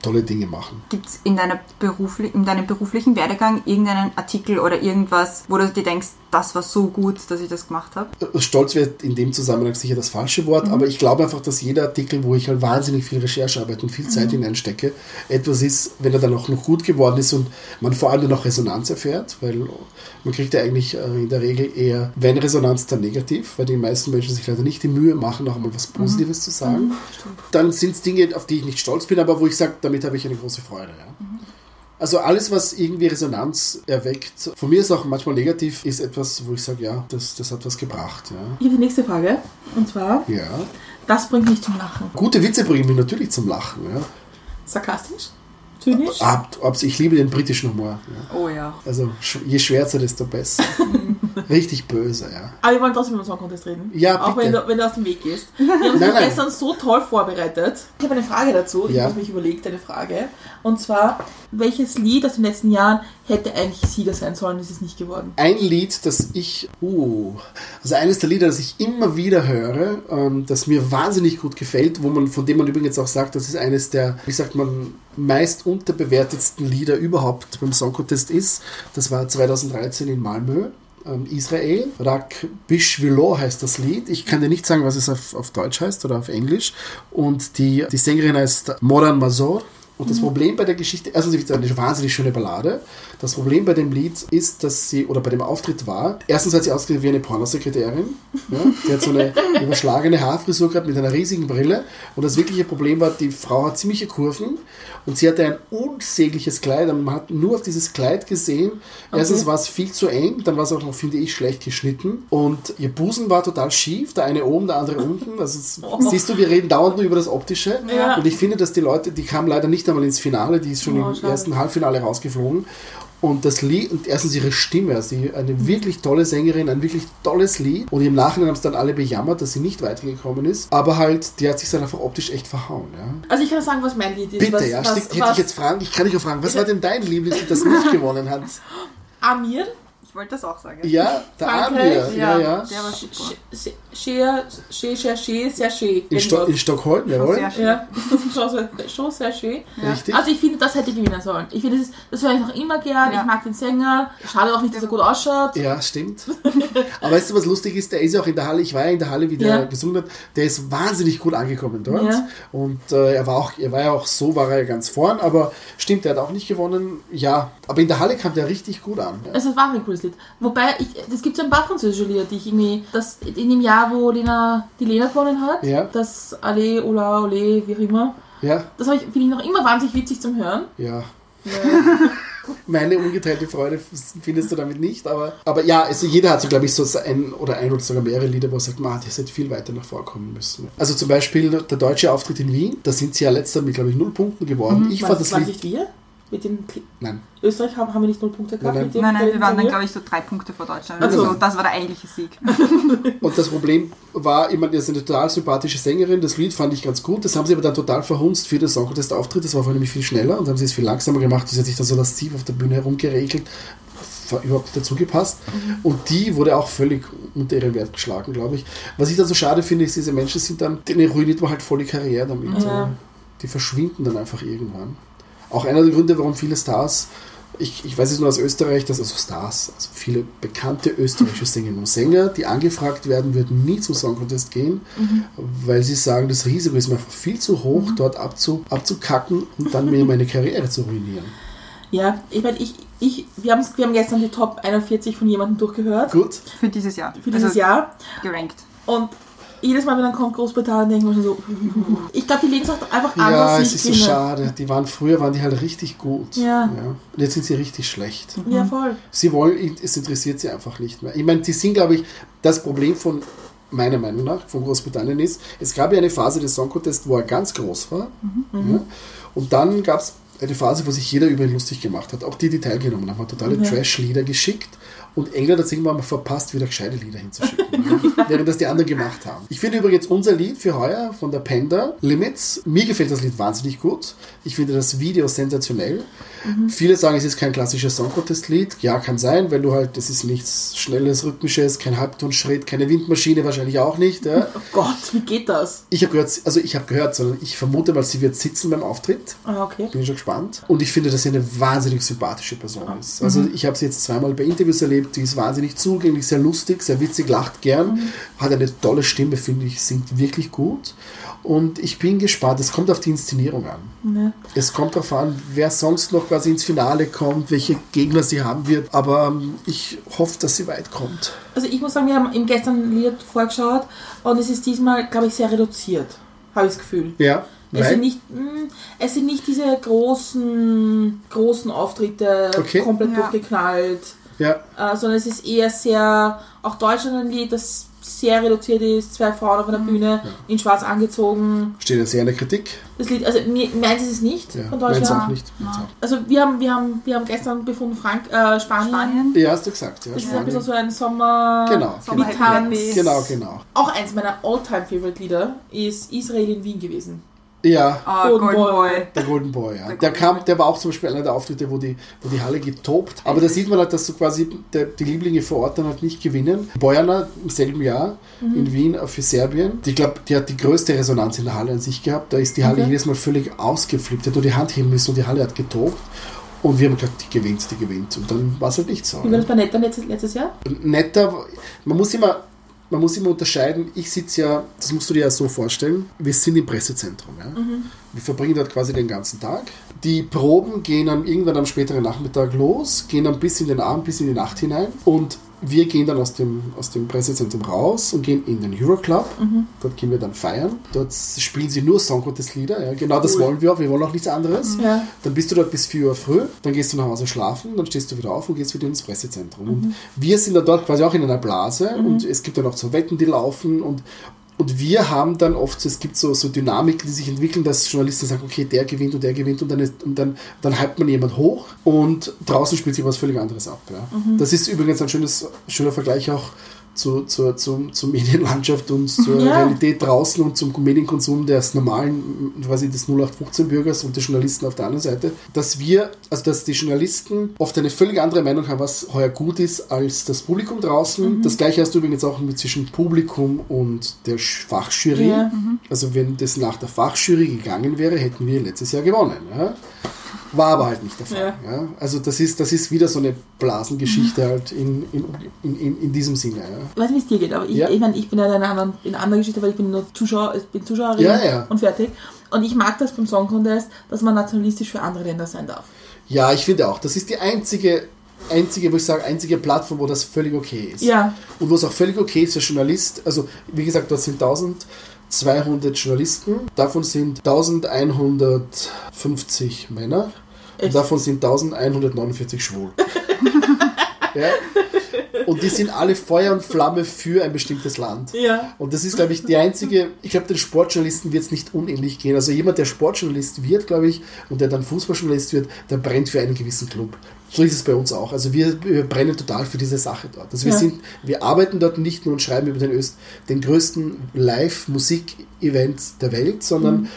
tolle Dinge machen. Gibt es in, in deinem beruflichen Werdegang irgendeinen Artikel oder irgendwas, wo du dir denkst, das war so gut, dass ich das gemacht habe? Stolz wäre in dem Zusammenhang sicher das falsche Wort, aber ich glaube einfach, dass jeder Artikel, wo ich halt wahnsinnig viel Recherchearbeit und viel Zeit hineinstecke, etwas ist, wenn er dann auch noch gut geworden ist und man vor allem dann auch Resonanz erfährt, weil man kriegt ja eigentlich äh, in der Regel eher, wenn Resonanz, dann negativ, weil die meisten Menschen sich leider nicht die Mühe machen, auch mal was Positives zu sagen. Dann sind es Dinge, auf die ich nicht stolz bin, aber wo ich sage, damit habe ich eine große Freude. Ja. Also alles, was irgendwie Resonanz erweckt, von mir ist auch manchmal negativ, ist etwas, wo ich sage, ja, das, das hat was gebracht. Ja. Ich habe die nächste Frage. Und zwar, ja. das bringt mich zum Lachen. Gute Witze bringen mich natürlich zum Lachen. Ja. Sarkastisch? Zynisch? Ab, ab, ich liebe den britischen Humor. Ja. Oh ja. Also je schwärzer, desto besser. Richtig böse, ja. Aber wir wollen trotzdem über den Song Contest reden. Ja, Auch wenn du, wenn du aus dem Weg gehst. Wir haben uns gestern so toll vorbereitet. Ich habe eine Frage dazu. Ich Ja. habe mich überlegt, eine Frage. Und zwar, welches Lied aus den letzten Jahren hätte eigentlich Sieger sein sollen, ist es nicht geworden? Ein Lied, das ich, uh, also eines der Lieder, das ich immer wieder höre, ähm, das mir wahnsinnig gut gefällt, wo man, von dem man übrigens auch sagt, das ist eines der, wie sagt man, meist unterbewertetsten Lieder überhaupt beim Song Contest ist. Das war 2013 in Malmö. Ähm, Israel. Rak Bishvilo heißt das Lied. Ich kann dir nicht sagen, was es auf, auf Deutsch heißt oder auf Englisch. Und die, die Sängerin heißt Moran Mazor. Und das Problem bei der Geschichte, also sie ist eine wahnsinnig schöne Ballade. Das Problem bei dem Lied ist, dass sie, oder bei dem Auftritt war, erstens hat sie ausgesehen wie eine Pornosekretärin. Ja? Die hat so eine überschlagene Haarfrisur gehabt mit einer riesigen Brille. Und das wirkliche Problem war, die Frau hat ziemliche Kurven und sie hatte ein unsägliches Kleid. Und man hat nur auf dieses Kleid gesehen. Erstens war es viel zu eng, dann war es auch noch, finde ich, schlecht geschnitten. Und ihr Busen war total schief, der eine oben, der andere unten. Also es, siehst du, wir reden dauernd nur über das Optische. Ja. Und ich finde, dass die Leute, die kamen leider nicht einmal ins Finale, die ist schon Oh, im schade. ersten Halbfinale rausgeflogen. Und das Lied, und erstens ihre Stimme, also eine wirklich tolle Sängerin, ein wirklich tolles Lied. Und im Nachhinein haben es dann alle bejammert, dass sie nicht weitergekommen ist. Aber halt, die hat sich dann einfach optisch echt verhauen. Ja. Also ich kann sagen, was mein Lied ist. Bitte, was, ja, was, hätte was ich jetzt fragen, ich kann dich auch fragen, was war denn dein Lieblingslied, das nicht gewonnen hat? Amir, Ich wollte das auch sagen. Ja, der Frankreich, Amir, ja, ja. Der war super. Sehr, sehr, sehr schön, sehr schön. In, Sto in Stockholm, jawohl. Sehr schön. Ja, schon, sehr- schon sehr schön. Richtig. Also ich finde, das hätte gewinnen sollen. Ich finde, das, das höre ich noch immer gern. Ja. Ich mag den Sänger. Schade auch nicht, dass er gut ausschaut. Ja, stimmt. Aber weißt du, was lustig ist? Der ist ja auch in der Halle. Ich war ja in der Halle, wie der Ja. gesungen hat. Der ist wahnsinnig gut angekommen dort. Ja. Und äh, er war auch, er war ja auch so, war er ja ganz vorn. Aber stimmt, der hat auch nicht gewonnen. Ja, aber in der Halle kam der richtig gut an. Ja. Also es war ein cooles Lied. Wobei, es gibt so ein paar französische Lieder, die ich irgendwie, das in dem Jahr, wo Lena, die Lena gewonnen hat, Ja. das Allez, Ola, Ole, wie auch immer, Ja, das ich, finde ich noch immer wahnsinnig witzig zum Hören. ja. Ja. Meine ungeteilte Freude findest du damit nicht, aber, aber ja, also jeder hat so, glaube ich, so ein oder ein oder sogar mehrere Lieder, wo er sagt, man, ihr seid viel weiter nach vorkommen müssen. Also zum Beispiel der deutsche Auftritt in Wien, da sind sie ja letzter mit, glaube ich, null Punkten geworden. Ich War fand das das Lied. wir? Mit dem Kli- Nein, Österreich haben, haben wir nicht null Punkte gehabt? Nein, nein. Mit dem Nein, nein, wir waren dann, glaube ich, so drei Punkte vor Deutschland. Ach so. Also, das war der eigentliche Sieg. Und das Problem war, ich meine, das ist eine total sympathische Sängerin, das Lied fand ich ganz gut, das haben sie aber dann total verhunzt für den Song Contest Auftritt, das war vorher nämlich viel schneller und haben sie es viel langsamer gemacht, sie hat sich dann so das Steve auf der Bühne herumgeregelt, war überhaupt nicht dazu gepasst. Und die wurde auch völlig unter ihren Wert geschlagen, glaube ich. Was ich dann so schade finde, ist, diese Menschen sind dann, denen ruiniert man halt voll die Karriere damit. Ja. Die verschwinden dann einfach irgendwann. Auch einer der Gründe, warum viele Stars, ich, ich weiß es nur aus Österreich, dass also Stars, also viele bekannte österreichische Sängerinnen und Sänger, die angefragt werden, würden nie zum Song Contest gehen, weil sie sagen, das Risiko ist mir einfach viel zu hoch, dort abzu, abzukacken und dann mir meine Karriere zu ruinieren. Ja, ich meine, ich, ich, wir, haben, wir haben gestern die Top 41 von jemandem durchgehört Gut, Für dieses Jahr. für dieses also, Jahr. Gerankt. Und jedes Mal, wenn dann kommt Großbritannien, denken wir schon so, ich glaube, die legen es auch einfach an, ja, es ist so schade. Die waren früher waren die halt richtig gut. Ja. Und jetzt sind sie richtig schlecht. Ja, voll. Sie wollen, es interessiert sie einfach nicht mehr. Ich meine, die sind, glaube ich, das Problem von, meiner Meinung nach, von Großbritannien ist, es gab ja eine Phase des Song Contest, wo er ganz groß war. Ja, und dann gab es eine Phase, wo sich jeder über ihn lustig gemacht hat. Auch die, die teilgenommen haben, hat totale Ja. Trash-Lieder geschickt. Und England hat es irgendwann mal verpasst, wieder gescheite Lieder hinzuschicken. ja, während das die anderen gemacht haben. Ich finde übrigens unser Lied für heuer von der Panda, Limits, mir gefällt das Lied wahnsinnig gut. Ich finde das Video sensationell. Viele sagen, es ist kein klassisches Song Contest Lied. Ja, kann sein, weil du halt, das ist nichts Schnelles, Rhythmisches, kein Halbtonschritt, keine Windmaschine, wahrscheinlich auch nicht. Ja. Oh Gott, wie geht das? Ich habe gehört, also ich habe gehört, sondern ich vermute mal, sie wird sitzen beim Auftritt. Ah, okay. Bin ich schon gespannt. Und ich finde, dass sie eine wahnsinnig sympathische Person ist. Also ich habe sie jetzt zweimal bei Interviews erlebt. Die ist wahnsinnig zugänglich, sehr lustig, sehr witzig, lacht gern, hat eine tolle Stimme, finde ich, singt wirklich gut. Und ich bin gespannt. Es kommt auf die Inszenierung an. Ne. Es kommt darauf an, wer sonst noch quasi ins Finale kommt, welche Gegner sie haben wird. Aber ähm, ich hoffe, dass sie weit kommt. Also ich muss sagen, wir haben im gestern Lied vorgeschaut und es ist diesmal, glaube ich, sehr reduziert, habe ich das Gefühl. Ja, Es sind, nicht, mh, es sind nicht diese großen, großen Auftritte, Okay. komplett Ja. durchgeknallt, ja, äh, sondern es ist eher sehr, auch Deutschland ein Lied, das sehr reduziert ist, zwei Frauen auf einer Mhm. Bühne, in schwarz angezogen. steht ja sehr in der Kritik. Das Lied, also mir, meins ist es nicht Ja, von meins Deutschland. auch nicht. Meins auch. Also wir haben, wir haben, wir haben gestern befunden, Frank, äh, Spanien. Spanien. Ja, hast du gesagt. Ja, Das ist ein Spanien. bisschen so ein Sommer Genau. Happy. Genau, genau. Auch eins meiner All-Time-Favorite-Lieder ist Israel in Wien gewesen. Ja, Ah, Golden Golden Boy. Boy. Der Golden Boy, ja. Der Der, kam, der war auch zum Beispiel einer der Auftritte, wo die, wo die Halle getobt. Aber da sieht man halt, dass so quasi der, die Lieblinge vor Ort dann halt nicht gewinnen. Bojana im selben Jahr Mhm. in Wien für Serbien. Ich glaube, die hat die größte Resonanz in der Halle an sich gehabt. Da ist die Halle Okay. jedes Mal völlig ausgeflippt. Die hat nur die Hand heben müssen und die Halle hat getobt. Und wir haben gesagt, die gewinnt, die gewinnt. Und dann war es halt nicht so. Wie war das bei Netter letztes, letztes Jahr? netter, man muss immer, man muss immer unterscheiden, ich sitze ja, das musst du dir ja so vorstellen, wir sind im Pressezentrum. Ja? Wir verbringen dort quasi den ganzen Tag. Die Proben gehen dann irgendwann am späteren Nachmittag los, gehen dann bis in den Abend, bis in die Nacht hinein und wir gehen dann aus dem, aus dem Pressezentrum raus und gehen in den Euroclub. Dort gehen wir dann feiern. Dort spielen sie nur Song Contest Lieder. Ja. Genau das Cool. wollen wir auch. Wir wollen auch nichts anderes. Ja. Dann bist du dort bis 4 Uhr früh, dann gehst du nach Hause schlafen, dann stehst du wieder auf und gehst wieder ins Pressezentrum. Und wir sind dann dort quasi auch in einer Blase und es gibt dann auch so Wetten, die laufen und und wir haben dann oft, es gibt so, so Dynamiken, die sich entwickeln, dass Journalisten sagen, okay, der gewinnt und der gewinnt und dann, ist, und dann, dann hypt man jemand hoch und draußen spielt sich was völlig anderes ab. Ja. Das ist übrigens ein schönes, schöner Vergleich auch zu, zur, zum, zur Medienlandschaft und zur Ja. Realität draußen und zum Medienkonsum des normalen, quasi des 0815-Bürgers und des Journalisten auf der anderen Seite, dass wir, also dass die Journalisten oft eine völlig andere Meinung haben, was heuer gut ist, als das Publikum draußen. Das gleiche hast du übrigens auch mit zwischen Publikum und der Fachjury. Ja. Also wenn das nach der Fachjury gegangen wäre, hätten wir letztes Jahr gewonnen. Ja? War aber halt nicht der Fall. Ja. Also das ist, das ist wieder so eine Blasengeschichte halt in, in, in, in, diesem Sinne. Ja. Ich weiß nicht, wie es dir geht, aber ich, Ja. ich, mein, ich bin ja in einer, anderen, in einer anderen Geschichte, weil ich bin nur Zuschauer, ich bin Zuschauerin Ja, ja. und fertig. Und ich mag das beim Song Contest, dass man nationalistisch für andere Länder sein darf. Ja, ich finde auch, das ist die einzige, einzige, wo ich sage, einzige Plattform, wo das völlig okay ist. Ja. Und wo es auch völlig okay ist, als Journalist, also wie gesagt, dort sind 1200 Journalisten, davon sind 1150 Männer und davon sind 1149 schwul. ja? Und die sind alle Feuer und Flamme für ein bestimmtes Land. Ja. Und das ist, glaube ich, die einzige, ich glaube, den Sportjournalisten wird es nicht unähnlich gehen. Also jemand, der Sportjournalist wird, glaube ich, und der dann Fußballjournalist wird, der brennt für einen gewissen Club. So ist es bei uns auch. Also wir, wir brennen total für diese Sache dort. Also wir Ja. sind, wir arbeiten dort nicht nur und schreiben über den, Öst, den größten Live-Musik-Event der Welt, sondern Mhm.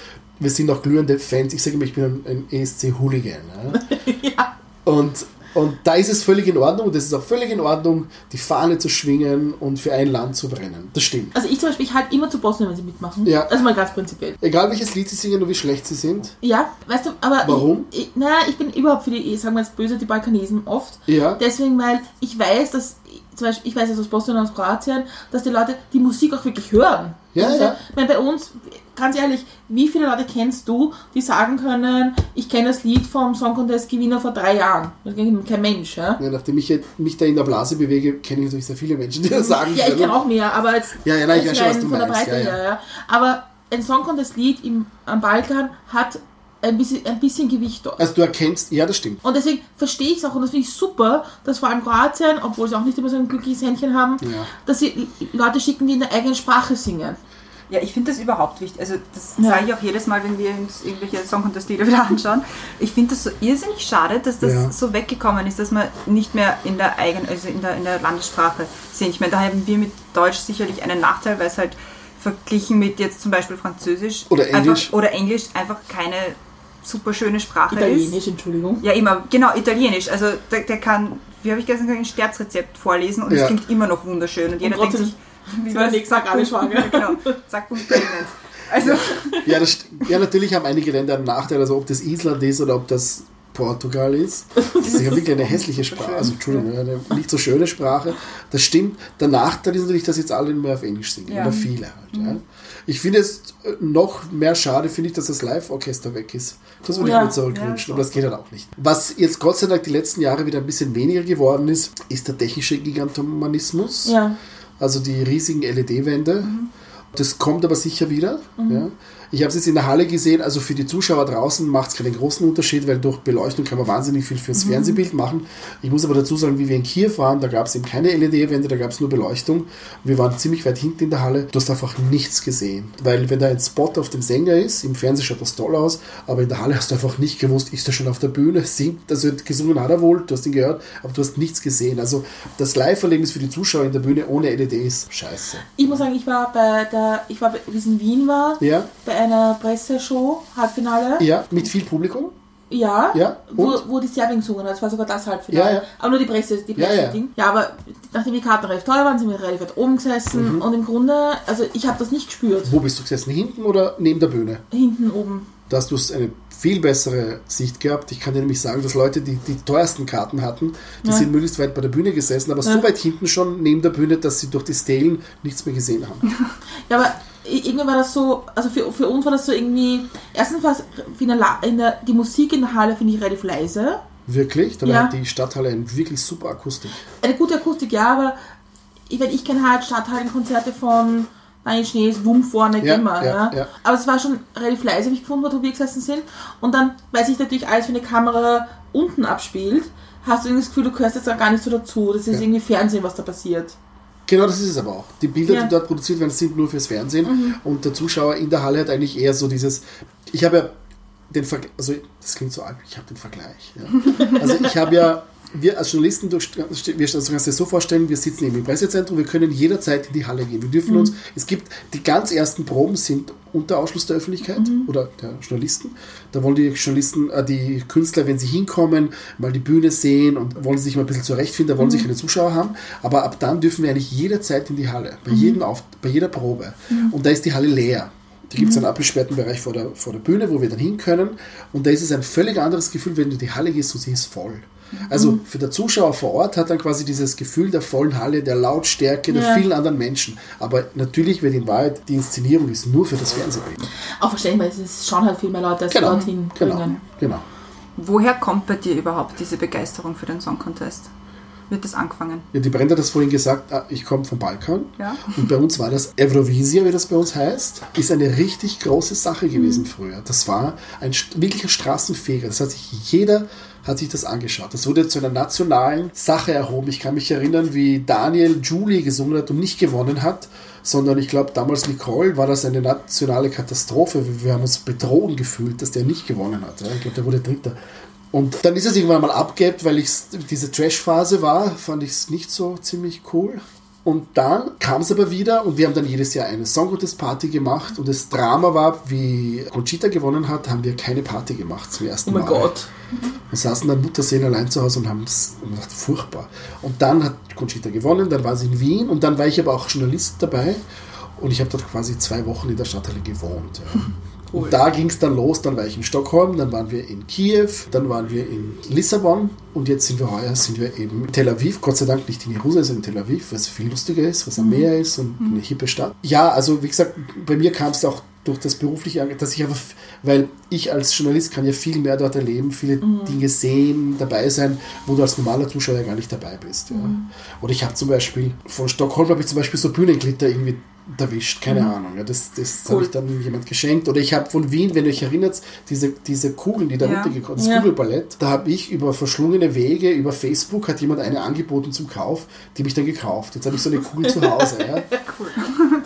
Wir sind auch glühende Fans. Ich sage immer, ich bin ein, ESC-Hooligan. Ja? ja. Und, und da ist es völlig in Ordnung, und es ist auch völlig in Ordnung, die Fahne zu schwingen und für ein Land zu brennen. Das stimmt. Also ich zum Beispiel, ich halte immer zu Bosnien, wenn sie mitmachen. Ja. Also mal ganz prinzipiell. Egal welches Lied sie singen und wie schlecht sie sind. Ja, weißt du, aber Warum? Ich, ich, naja, ich bin überhaupt für die, sagen wir jetzt böse, die Balkanesen oft. Ja. Deswegen, weil ich weiß, dass, zum Beispiel, ich weiß es aus Bosnien und aus Kroatien, dass die Leute die Musik auch wirklich hören. Ja, also, ja. Ich meine, bei uns, ganz ehrlich, wie viele Leute kennst du, die sagen können, ich kenne das Lied vom Song Contest Gewinner vor drei Jahren? Das kennt kein Mensch, ja? Ja, nachdem ich mich da in der Blase bewege, kenne ich natürlich sehr viele Menschen, die das sagen Ja, ich können. kenne auch mehr, aber jetzt Ja, ja, nein, ich weiß schon, was du von der meinst, Breite ja, ja. her. Aber ein Song Contest Lied im, am Balkan hat ein bisschen, ein bisschen Gewicht dort. Also du erkennst, ja, das stimmt. Und deswegen verstehe ich es auch und das finde ich super, dass vor allem Kroatien, obwohl sie auch nicht immer so ein glückliches Händchen haben, Ja. dass sie Leute schicken, die in der eigenen Sprache singen. Ja, ich finde das überhaupt wichtig. Also das Ja. sage ich auch jedes Mal, wenn wir uns irgendwelche Song Contest Lieder wieder anschauen. Ich finde das so irrsinnig schade, dass das Ja. so weggekommen ist, dass man nicht mehr in der eigenen, also in der, in der Landessprache singt. Ich meine, da haben wir mit Deutsch sicherlich einen Nachteil, weil es halt verglichen mit jetzt zum Beispiel Französisch Oder Englisch. Einfach, oder Englisch einfach keine super schöne Sprache ist. Italienisch, Entschuldigung. Ja, immer, genau, Italienisch. Also der, der kann, wie habe ich gestern gesagt, ein Sterzrezept vorlesen und es Ja. klingt immer noch wunderschön. Und jeder denkt sich, wie wir nächsten Tag alle schwanger. genau, zack und pregnant. Also, Ja, das, ja, natürlich haben einige Länder einen Nachteil, also ob das Island ist oder ob das Portugal ist. Das ist ja wirklich eine hässliche Sprache, also Entschuldigung, eine nicht so schöne Sprache. Das stimmt. Der Nachteil ist natürlich, dass jetzt alle mehr auf Englisch singen, Ja. oder viele halt. Ja. Ich finde es äh, noch mehr schade, finde ich, dass das Live-Orchester weg ist. Das würde Ja. ich mir zurückwünschen, Ja, aber das geht halt auch nicht. Was jetzt Gott sei Dank die letzten Jahre wieder ein bisschen weniger geworden ist, ist der technische Gigantomanismus. Ja. Also die riesigen LED-Wände. Das kommt aber sicher wieder. Ja. Ich habe es jetzt in der Halle gesehen, also für die Zuschauer draußen macht es keinen großen Unterschied, weil durch Beleuchtung kann man wahnsinnig viel fürs Fernsehbild machen. Ich muss aber dazu sagen, wie wir in Kiew waren, da gab es eben keine LED-Wände, da gab es nur Beleuchtung. Wir waren ziemlich weit hinten in der Halle. Du hast einfach nichts gesehen. Weil wenn da ein Spot auf dem Sänger ist, im Fernsehen schaut das toll aus, aber in der Halle hast du einfach nicht gewusst, ist er schon auf der Bühne, singt, also gesungen hat er wohl, du hast ihn gehört, aber du hast nichts gesehen. Also das Live-Erlebnis für die Zuschauer in der Bühne ohne LED ist scheiße. Ich muss sagen, ich war bei der, ich war, bei- wie es in Wien war, Ja, bei einer Presseshow, Halbfinale. ja, mit viel Publikum. Ja, Ja, wo, wo die Serbien gesungen hat. Das war sogar das Halbfinale. Ja, ja. Aber nur die Presse, die Ja, Presse ja. Ding. Ja, aber nachdem die Karten recht teuer waren, sind wir relativ weit oben gesessen. Mhm. Und im Grunde, also ich habe das nicht gespürt. Wo bist du gesessen? Hinten oder neben der Bühne? Hinten oben. Da hast du eine viel bessere Sicht gehabt. Ich kann dir nämlich sagen, dass Leute, die die teuersten Karten hatten, die Ja. sind möglichst weit bei der Bühne gesessen, aber Ja. so weit hinten schon neben der Bühne, dass sie durch die Stelen nichts mehr gesehen haben. Ja, aber irgendwie war das so, also für, für uns war das so irgendwie, erstens war es in der, in der, die Musik in der Halle finde ich relativ leise. Wirklich? Dabei Ja. hat die Stadthalle eine wirklich super Akustik. Eine gute Akustik, ja, aber ich, ich kenne halt Stadthallenkonzerte von Nein Schnees, Wumm vorne, Ja, immer. ja, Ja. Aber es war schon relativ leise, wie ich gefunden habe, wo wir gesessen sind. Und dann, weil sich natürlich alles für eine Kamera unten abspielt, hast du irgendwie das Gefühl, du gehörst jetzt auch gar nicht so dazu. Das ist irgendwie Fernsehen, was da passiert. Genau, das ist es aber auch. Die Bilder, Ja. die dort produziert werden, sind nur fürs Fernsehen und der Zuschauer in der Halle hat eigentlich eher so dieses. Ich habe ja den Vergleich, also das klingt so alt, ich habe den Vergleich. Ja. Also ich habe ja, wir als Journalisten, wir also kannst dir so vorstellen, wir sitzen eben im Pressezentrum, wir können jederzeit in die Halle gehen. Wir dürfen uns, es gibt die ganz ersten Proben sind unter Ausschluss der Öffentlichkeit oder der Journalisten. Da wollen die Journalisten, äh, die Künstler, wenn sie hinkommen, mal die Bühne sehen und wollen sich mal ein bisschen zurechtfinden, da wollen sie keine Zuschauer haben. Aber ab dann dürfen wir eigentlich jederzeit in die Halle, bei, jedem Auf, bei jeder Probe. Und da ist die Halle leer. Da gibt es einen abgesperrten Bereich vor der, vor der Bühne, wo wir dann hin können. Und da ist es ein völlig anderes Gefühl, wenn du in die Halle gehst und sie ist voll. Also für der Zuschauer vor Ort hat dann quasi dieses Gefühl der vollen Halle, der Lautstärke, der Ja. vielen anderen Menschen. Aber natürlich wird in Wahrheit die Inszenierung ist nur für das Fernsehbild. Auch verständlich, weil es schauen halt viel mehr Leute, als Genau, dorthin genau, bringen. genau. Woher kommt bei dir überhaupt diese Begeisterung für den Song Contest? Wird das angefangen? Ja, die Brenda hat das vorhin gesagt, ah, ich komme vom Balkan. Ja. Und bei uns war das Eurovisia, wie das bei uns heißt, ist eine richtig große Sache gewesen früher. Das war ein wirklicher Straßenfeger. Das hat sich jeder hat sich das angeschaut. Das wurde zu einer nationalen Sache erhoben. Ich kann mich erinnern, wie Daniel Julie gesungen hat und nicht gewonnen hat, sondern ich glaube damals Nicole war das eine nationale Katastrophe. Wir haben uns betrogen gefühlt, dass der nicht gewonnen hat. Ich glaube, der wurde Dritter. Und dann ist es irgendwann mal abgeebbt, weil ich diese Trash-Phase war, fand ich es nicht so ziemlich cool. Und dann kam es aber wieder und wir haben dann jedes Jahr eine Song Contest Party gemacht und das Drama war, wie Conchita gewonnen hat, haben wir keine Party gemacht zum ersten Oh mein Mal. Gott. Wir saßen dann Mutterseelen allein zu Hause und haben es gedacht, furchtbar. Und dann hat Conchita gewonnen, dann war sie in Wien und dann war ich aber auch Journalist dabei und ich habe dort quasi zwei Wochen in der Stadthalle gewohnt. Ja. Cool. Und da ging es dann los, dann war ich in Stockholm, dann waren wir in Kiew, dann waren wir in Lissabon und jetzt sind wir heuer, sind wir eben in Tel Aviv, Gott sei Dank nicht in Jerusalem, sondern in Tel Aviv, was viel lustiger ist, was am Meer ist und eine hippe Stadt. Ja, also wie gesagt, bei mir kam es auch durch das berufliche, dass ich einfach, weil ich als Journalist kann ja viel mehr dort erleben, viele Dinge sehen, dabei sein, wo du als normaler Zuschauer ja gar nicht dabei bist. Ja. Oder ich habe zum Beispiel, von Stockholm habe ich zum Beispiel so Bühnenglitter irgendwie erwischt, keine Ahnung. Ja, das das Cool. habe ich dann jemand geschenkt. Oder ich habe von Wien, wenn ihr euch erinnert, diese, diese Kugeln, die da Ja. runtergekommen das Ja. Kugelballett, da habe ich über verschlungene Wege, über Facebook hat jemand eine angeboten zum Kauf, die habe ich dann gekauft. Jetzt habe ich so eine Kugel zu Hause.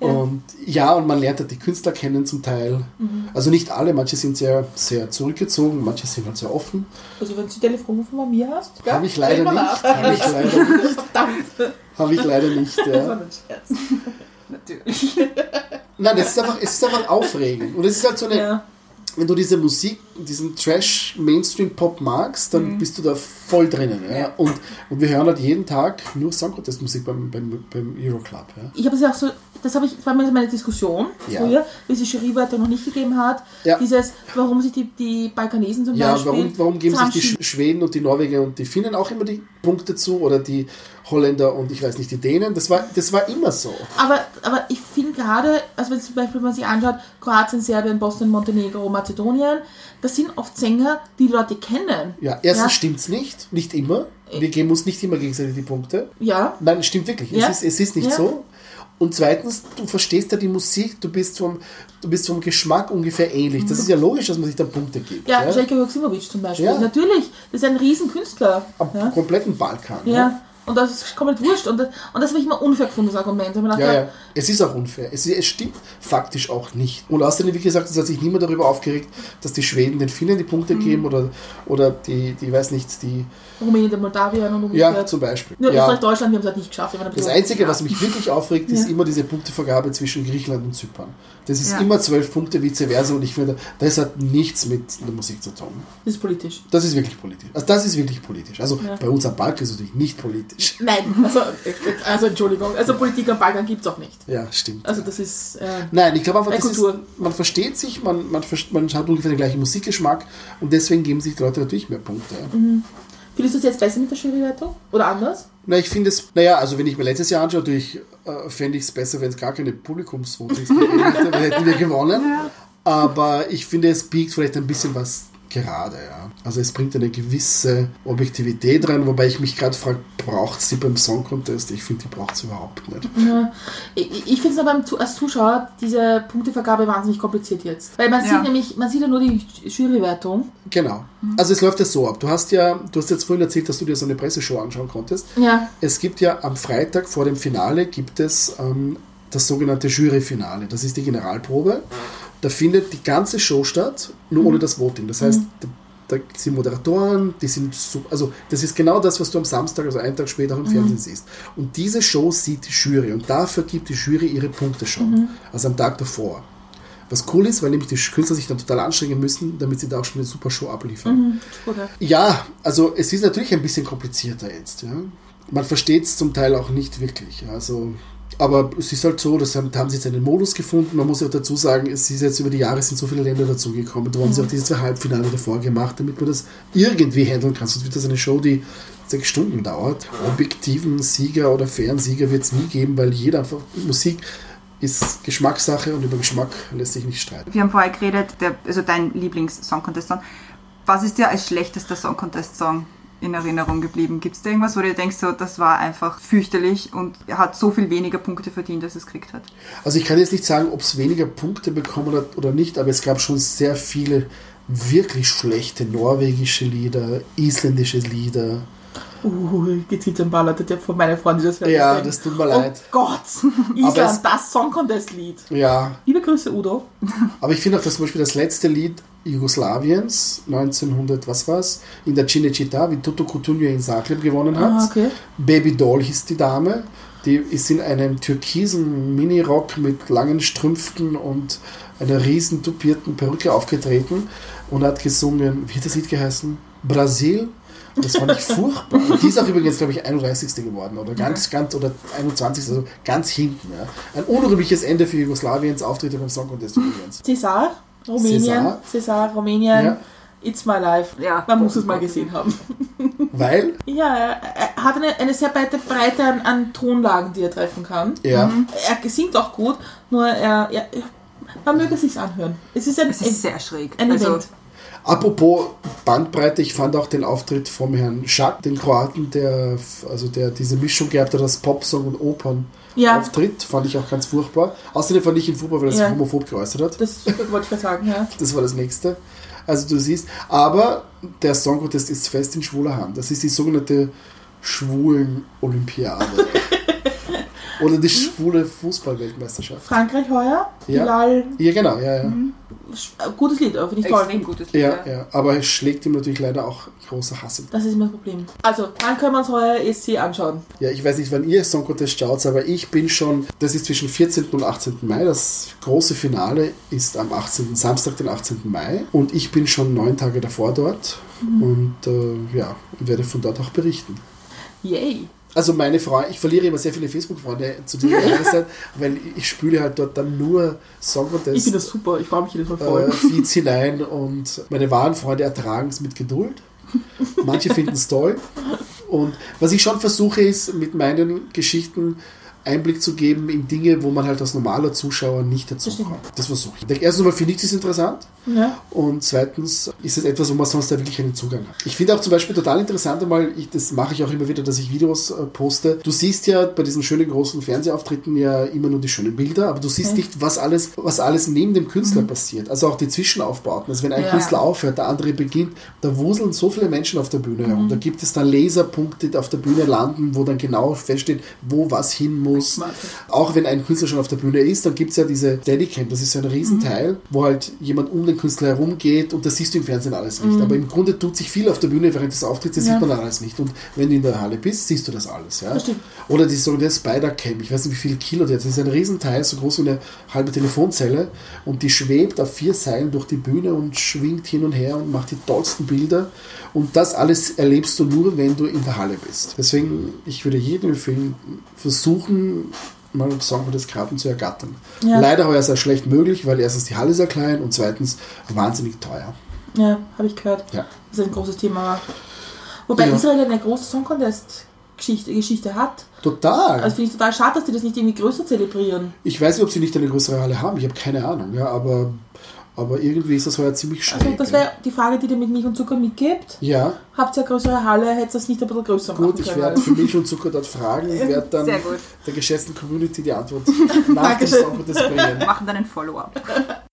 Ja. Und ja, und man lernt halt die Künstler kennen zum Teil. Mhm. Also nicht alle, manche sind sehr, sehr zurückgezogen, manche sind halt sehr offen. Also wenn du die Telefonnummer bei mir hast, ja, Habe ich leider nicht. Habe ich leider nicht. Verdammt. Habe ich leider nicht. Das war Ja. ein Scherz. Natürlich. Nein, das ist einfach, es ist einfach aufregend. Und es ist halt so eine, Ja. wenn du diese Musik, diesen Trash Mainstream Pop magst, dann bist du da voll drinnen. Ja? Ja. Und, und wir hören halt jeden Tag nur Song Contest Musik beim, beim, beim Euroclub. Ja? Ich habe es ja auch so, das habe ich, das war meine Diskussion Ja. früher, wie es die Jurywertung noch nicht gegeben hat. Ja. Dieses, warum sich die, die Balkanesen zum Ja, Beispiel. warum, warum geben sich die Schweden und die Norweger und die Finnen auch immer die Punkte zu oder die Holländer und ich weiß nicht, die Dänen? Das war, das war immer so. Aber, aber ich finde gerade, also wenn zum Beispiel man sich anschaut, Kroatien, Serbien, Bosnien, Montenegro, Mazedonien, das sind oft Sänger, die Leute kennen. Ja, erstens Ja. stimmt's nicht, nicht immer. Wir geben uns nicht immer gegenseitig die Punkte. Ja. Nein, es stimmt wirklich. Ja. Es, ist, es ist nicht Ja. so. Und zweitens, du verstehst ja die Musik, du bist vom, du bist vom Geschmack ungefähr ähnlich. Das ist ja logisch, dass man sich dann Punkte gibt. Ja, ja? Jelko Joksimovic zum Beispiel. Ja. Natürlich, das ist ein Riesenkünstler. Am Ja. kompletten Balkan. ja. Und das ist komplett wurscht. Und das, und das habe ich immer unfair gefunden, das Argument. Gedacht, Ja, ja. Es ist auch unfair. Es, es stimmt faktisch auch nicht. Und außerdem, wie gesagt, es hat sich niemand darüber aufgeregt, dass die Schweden den Finnen die Mhm. Punkte geben oder, oder die, die, weiß nicht, die, Rumänien, der Moldawien und ja, umgekehrt. zum Beispiel. Nur Ja. Österreich, Deutschland, wir haben es halt nicht geschafft. Das Einzige, ja. was mich wirklich aufregt, ist Ja. immer diese Punktevergabe zwischen Griechenland und Zypern. Das ist Ja. immer zwölf Punkte, vice versa. Und ich finde, das hat nichts mit der Musik zu tun. Das ist politisch. Das ist wirklich politisch. Also das ist wirklich politisch. Also Ja. bei uns am Balkan ist es natürlich nicht politisch. Nein, also, also Entschuldigung, also Politik am Balkan gibt es auch nicht. Ja, stimmt. Also das ist... Äh, Nein, ich glaube einfach, das ist, Kultur. man versteht sich, man, man, man hat ungefähr den gleichen Musikgeschmack und deswegen geben sich die Leute natürlich mehr Punkte. Ja. Findest du es jetzt besser mit der Jurywertung? Oder anders? Na, ich finde es, naja, also wenn ich mir letztes Jahr anschaue, natürlich äh, fände ich es besser, wenn es gar keine Publikumsvotings gegeben hätte, dann hätten wir gewonnen. Aber ich finde, es biegt vielleicht ein bisschen was gerade, ja. Also es bringt eine gewisse Objektivität rein, wobei ich mich gerade frage, braucht sie beim Song Contest? Ich finde, die braucht es überhaupt nicht. Ja. Ich, ich finde es aber als Zuschauer diese Punktevergabe wahnsinnig kompliziert jetzt. Weil man Ja. sieht nämlich, man sieht ja nur die Jurywertung. Genau. Also es läuft ja so ab. Du hast ja, du hast jetzt vorhin erzählt, dass du dir so eine Presseshow anschauen konntest. Ja. Es gibt ja am Freitag vor dem Finale gibt es ähm, das sogenannte Juryfinale. Das ist die Generalprobe. Da findet die ganze Show statt, nur ohne das Voting. Das heißt, da, da sind Moderatoren, die sind so, also das ist genau das, was du am Samstag, also einen Tag später auch im Fernsehen siehst. Und diese Show sieht die Jury und dafür gibt die Jury ihre Punkte schon. Also am Tag davor. Was cool ist, weil nämlich die Künstler sich dann total anstrengen müssen, damit sie da auch schon eine super Show abliefern. Oder? Ja, also es ist natürlich ein bisschen komplizierter jetzt. Ja. Man versteht es zum Teil auch nicht wirklich. Also, aber es ist halt so, das haben, da haben sie jetzt einen Modus gefunden. Man muss ja auch dazu sagen, es ist jetzt über die Jahre sind so viele Länder dazugekommen. Da haben sie auch diese zwei Halbfinale davor gemacht, damit man das irgendwie handeln kann. Sonst wird das eine Show, die sechs Stunden dauert. Objektiven Sieger oder fairen Sieger wird es nie geben, weil jeder einfach Musik ist Geschmackssache und über Geschmack lässt sich nicht streiten. Wir haben vorher geredet, der, also dein Lieblings-Song-Contest-Song. Was ist dir als schlechtester Song-Contest-Song in Erinnerung geblieben? Gibt es da irgendwas, wo du denkst, so, das war einfach fürchterlich und er hat so viel weniger Punkte verdient, als es gekriegt hat? Also ich kann jetzt nicht sagen, ob es weniger Punkte bekommen hat oder nicht, aber es gab schon sehr viele wirklich schlechte norwegische Lieder, isländische Lieder. Uh, es ein paar Leute, die von meinen Freunden die das hören. Ja, denken, das tut mir leid. Oh Gott, Island, das Song Contest Lied. Ja, Liebe Grüße, Udo. aber ich finde auch, dass zum Beispiel das letzte Lied Jugoslawiens 1900, was war's, in der Cinecittà, wie Toto Cutugno in Zagreb gewonnen hat. Ah, okay. Baby Doll hieß die Dame. Die ist in einem türkisen Minirock mit langen Strümpfen und einer riesen tupierten Perücke aufgetreten und hat gesungen, wie hat das Lied geheißen? Brasil? Das fand ich furchtbar. Die ist auch übrigens, glaube ich, 31. geworden oder ganz, ganz, oder 21. Also ganz hinten. Ja. Ein unrühmliches Ende für Jugoslawiens Auftritte beim Song Contest übrigens. Cesar, Rumänien. Cesar. Cesar, Rumänien. Ja. It's my life. Ja. Man muss es mal gesehen haben. Weil, Ja, er, hat eine, eine sehr breite Breite an, an Tonlagen, die er treffen kann. ja, Er singt auch gut, nur er, er man möge es sich anhören. Es ist ein, Es ist sehr schräg. ein also, Event. Apropos Bandbreite, ich fand auch den Auftritt vom Herrn Schack, den Kroaten, der also der diese Mischung gehabt hat aus Popsong und Opern. Ja. Auftritt, fand ich auch ganz furchtbar. Außerdem fand ich ihn furchtbar, weil er sich homophob geäußert hat. Das wollte ich gerade sagen, ja. Das war das nächste. Also du siehst, aber der Song Contest ist fest in schwuler Hand. Das ist die sogenannte schwulen Olympiade. Oder die schwule Fußballweltmeisterschaft. Frankreich heuer, Ja. Ja, genau, ja, ja. sch- gutes Lied, finde ich toll. extrem gutes Lied. Ja, ja. Aber es schlägt ihm natürlich leider auch großer Hass im Das ist immer das Problem. Also, dann können wir uns heuer ESC anschauen. Ja, ich weiß nicht, wann ihr Song Contest schaut, aber ich bin schon, das ist zwischen 14. und 18. Mai. Das große Finale ist am 18. Samstag, den 18. Mai. Und ich bin schon neun Tage davor dort und äh, ja, werde von dort auch berichten. Yay. Also meine Freunde, ich verliere immer sehr viele Facebook-Freunde zu dieser Jahreszeit, weil ich spüle halt dort dann nur Song Ich Contest finde das super, ich freue mich jedes Mal äh, voll. Feeds hinein und meine wahren Freunde ertragen es mit Geduld. Manche finden es toll. Und was ich schon versuche, ist mit meinen Geschichten Einblick zu geben in Dinge, wo man halt als normaler Zuschauer nicht dazu kommt. Das versuche ich. Erstens mal finde ich es interessant Ja. und zweitens ist es etwas, wo man sonst da wirklich einen Zugang hat. Ich finde auch zum Beispiel total interessant einmal, ich, das mache ich auch immer wieder, dass ich Videos äh, poste. Du siehst ja bei diesen schönen großen Fernsehauftritten ja immer nur die schönen Bilder, aber du siehst Okay. nicht, was alles, was alles neben dem Künstler passiert. Also auch die Zwischenaufbauten. Also wenn ein Ja. Künstler aufhört, der andere beginnt, da wuseln so viele Menschen auf der Bühne herum. Da gibt es dann Laserpunkte, die auf der Bühne landen, wo dann genau feststeht, wo was hin muss Fotos. Auch wenn ein Künstler schon auf der Bühne ist, dann gibt es ja diese Steadicam, das ist so ein Riesenteil, Mhm. wo halt jemand um den Künstler herumgeht und das siehst du im Fernsehen alles nicht. Aber im Grunde tut sich viel auf der Bühne während des Auftritts, das Mhm. Ja. sieht man alles nicht. Und wenn du in der Halle bist, siehst du das alles. Ja? Das. Oder die sogenannte Spider-Cam, ich weiß nicht wie viele Kilo die hat, das ist ein Riesenteil, so groß wie eine halbe Telefonzelle und die schwebt auf vier Seilen durch die Bühne und schwingt hin und her und macht die tollsten Bilder. Und das alles erlebst du nur, wenn du in der Halle bist. Deswegen, ich würde jedem empfehlen, versuchen, mal Song von des zu ergattern. Ja. Leider heuer sehr schlecht möglich, weil erstens die Halle sehr klein und zweitens wahnsinnig teuer. Ja, habe ich gehört. Ja. Das ist ein großes Thema. war. Wobei Ja. Israel eine große Song Contest Geschichte, Geschichte hat. Total. Also finde ich total schade, dass die das nicht irgendwie größer zelebrieren. Ich weiß nicht, ob sie nicht eine größere Halle haben, ich habe keine Ahnung, ja, aber, aber irgendwie ist das heuer ziemlich schräg. Also das wäre die Frage, die ihr mit Milch und Zucker mitgebt. ja, Habt ihr eine größere Halle, hättet ihr das nicht ein bisschen größer gut, machen ich können? werde für Milch und Zucker dort fragen und werde dann gut. der geschätzten Community die Antwort nach dem. Song bringen. Wir machen dann ein Follow-up.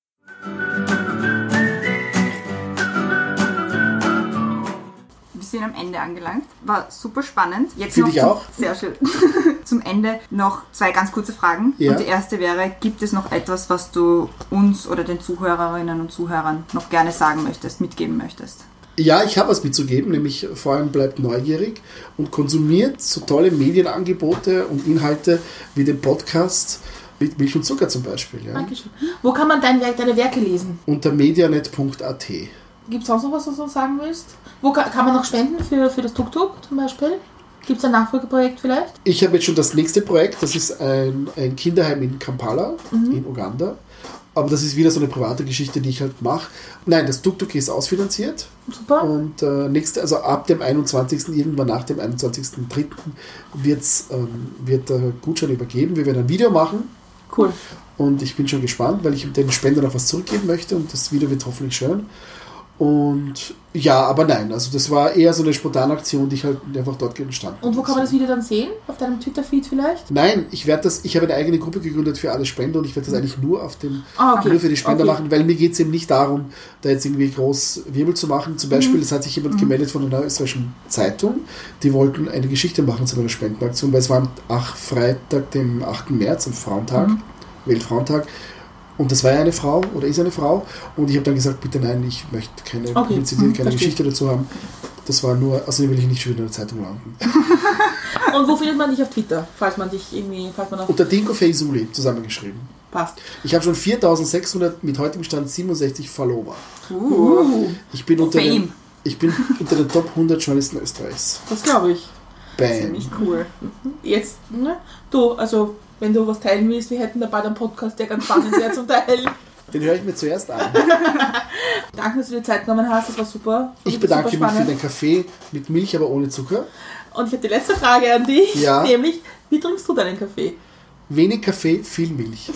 sind am Ende angelangt. War super spannend. Jetzt Finde noch ich auch. Sehr schön. zum Ende noch zwei ganz kurze Fragen. Ja. Und die erste wäre, gibt es noch etwas, was du uns oder den Zuhörerinnen und Zuhörern noch gerne sagen möchtest, mitgeben möchtest? Ja, ich habe was mitzugeben, nämlich vor allem bleibt neugierig und konsumiert so tolle Medienangebote und Inhalte wie den Podcast mit Milch und Zucker zum Beispiel. Ja? Dankeschön. Wo kann man dein Werk, deine Werke lesen? Unter medianet.at. Gibt es sonst noch was, was du uns sagen willst? Wo kann, kann man noch spenden für, für das Tuk-Tuk zum Beispiel? Gibt es ein Nachfolgeprojekt vielleicht? Ich habe jetzt schon das nächste Projekt, das ist ein, ein Kinderheim in Kampala in Uganda. Aber das ist wieder so eine private Geschichte, die ich halt mache. Nein, das Tuk-Tuk ist ausfinanziert. Super. Und äh, nächste, also ab dem 21., irgendwann nach dem 21.03. wird's, ähm, wird der Gutschein übergeben. Wir werden ein Video machen Cool. und ich bin schon gespannt, weil ich den Spendern auch was zurückgeben möchte und das Video wird hoffentlich schön. Und ja, aber nein, also das war eher so eine spontane Aktion, die ich halt einfach dort entstanden Und wo kann man das Video dann sehen? Auf deinem Twitter-Feed vielleicht? Nein, ich werde das, ich habe eine eigene Gruppe gegründet für alle Spender und ich werde das eigentlich nur auf dem, Ah, okay. nur für die Spender Okay. machen, weil mir geht es eben nicht darum, da jetzt irgendwie groß Wirbel zu machen. Zum Beispiel, Mhm. es hat sich jemand gemeldet von einer österreichischen Zeitung, die wollten eine Geschichte machen zu einer Spendenaktion, weil es war am Freitag, dem 8. März, am Frauentag, Mhm. Weltfrauentag. Und das war ja eine Frau oder ist eine Frau. Und ich habe dann gesagt, bitte nein, ich möchte keine Okay, Publizität, keine verstehe. Geschichte dazu haben. Das war nur, also will ich nicht schon wieder in der Zeitung landen. Und wo findet man dich auf Twitter? Falls man dich irgendwie, falls man auf Unter Dinko Feisuli zusammengeschrieben. passt. Ich habe schon 4600 mit heutigem Stand 67 Follower. Uh, Ich bin unter den, ich bin unter den Top 100 Journalisten Österreichs. das glaube ich. Bam. Ziemlich cool. Jetzt, ne? Du, also, wenn du was teilen willst, wir hätten dabei einen Podcast, der ganz spannend wäre zum Teilen. Den höre ich mir zuerst an. Danke, dass du dir Zeit genommen hast, das war super. Ich Super bedanke mich für den Kaffee mit Milch, aber ohne Zucker. Und ich habe die letzte Frage an dich, Ja. nämlich, wie trinkst du deinen Kaffee? Wenig Kaffee, viel Milch.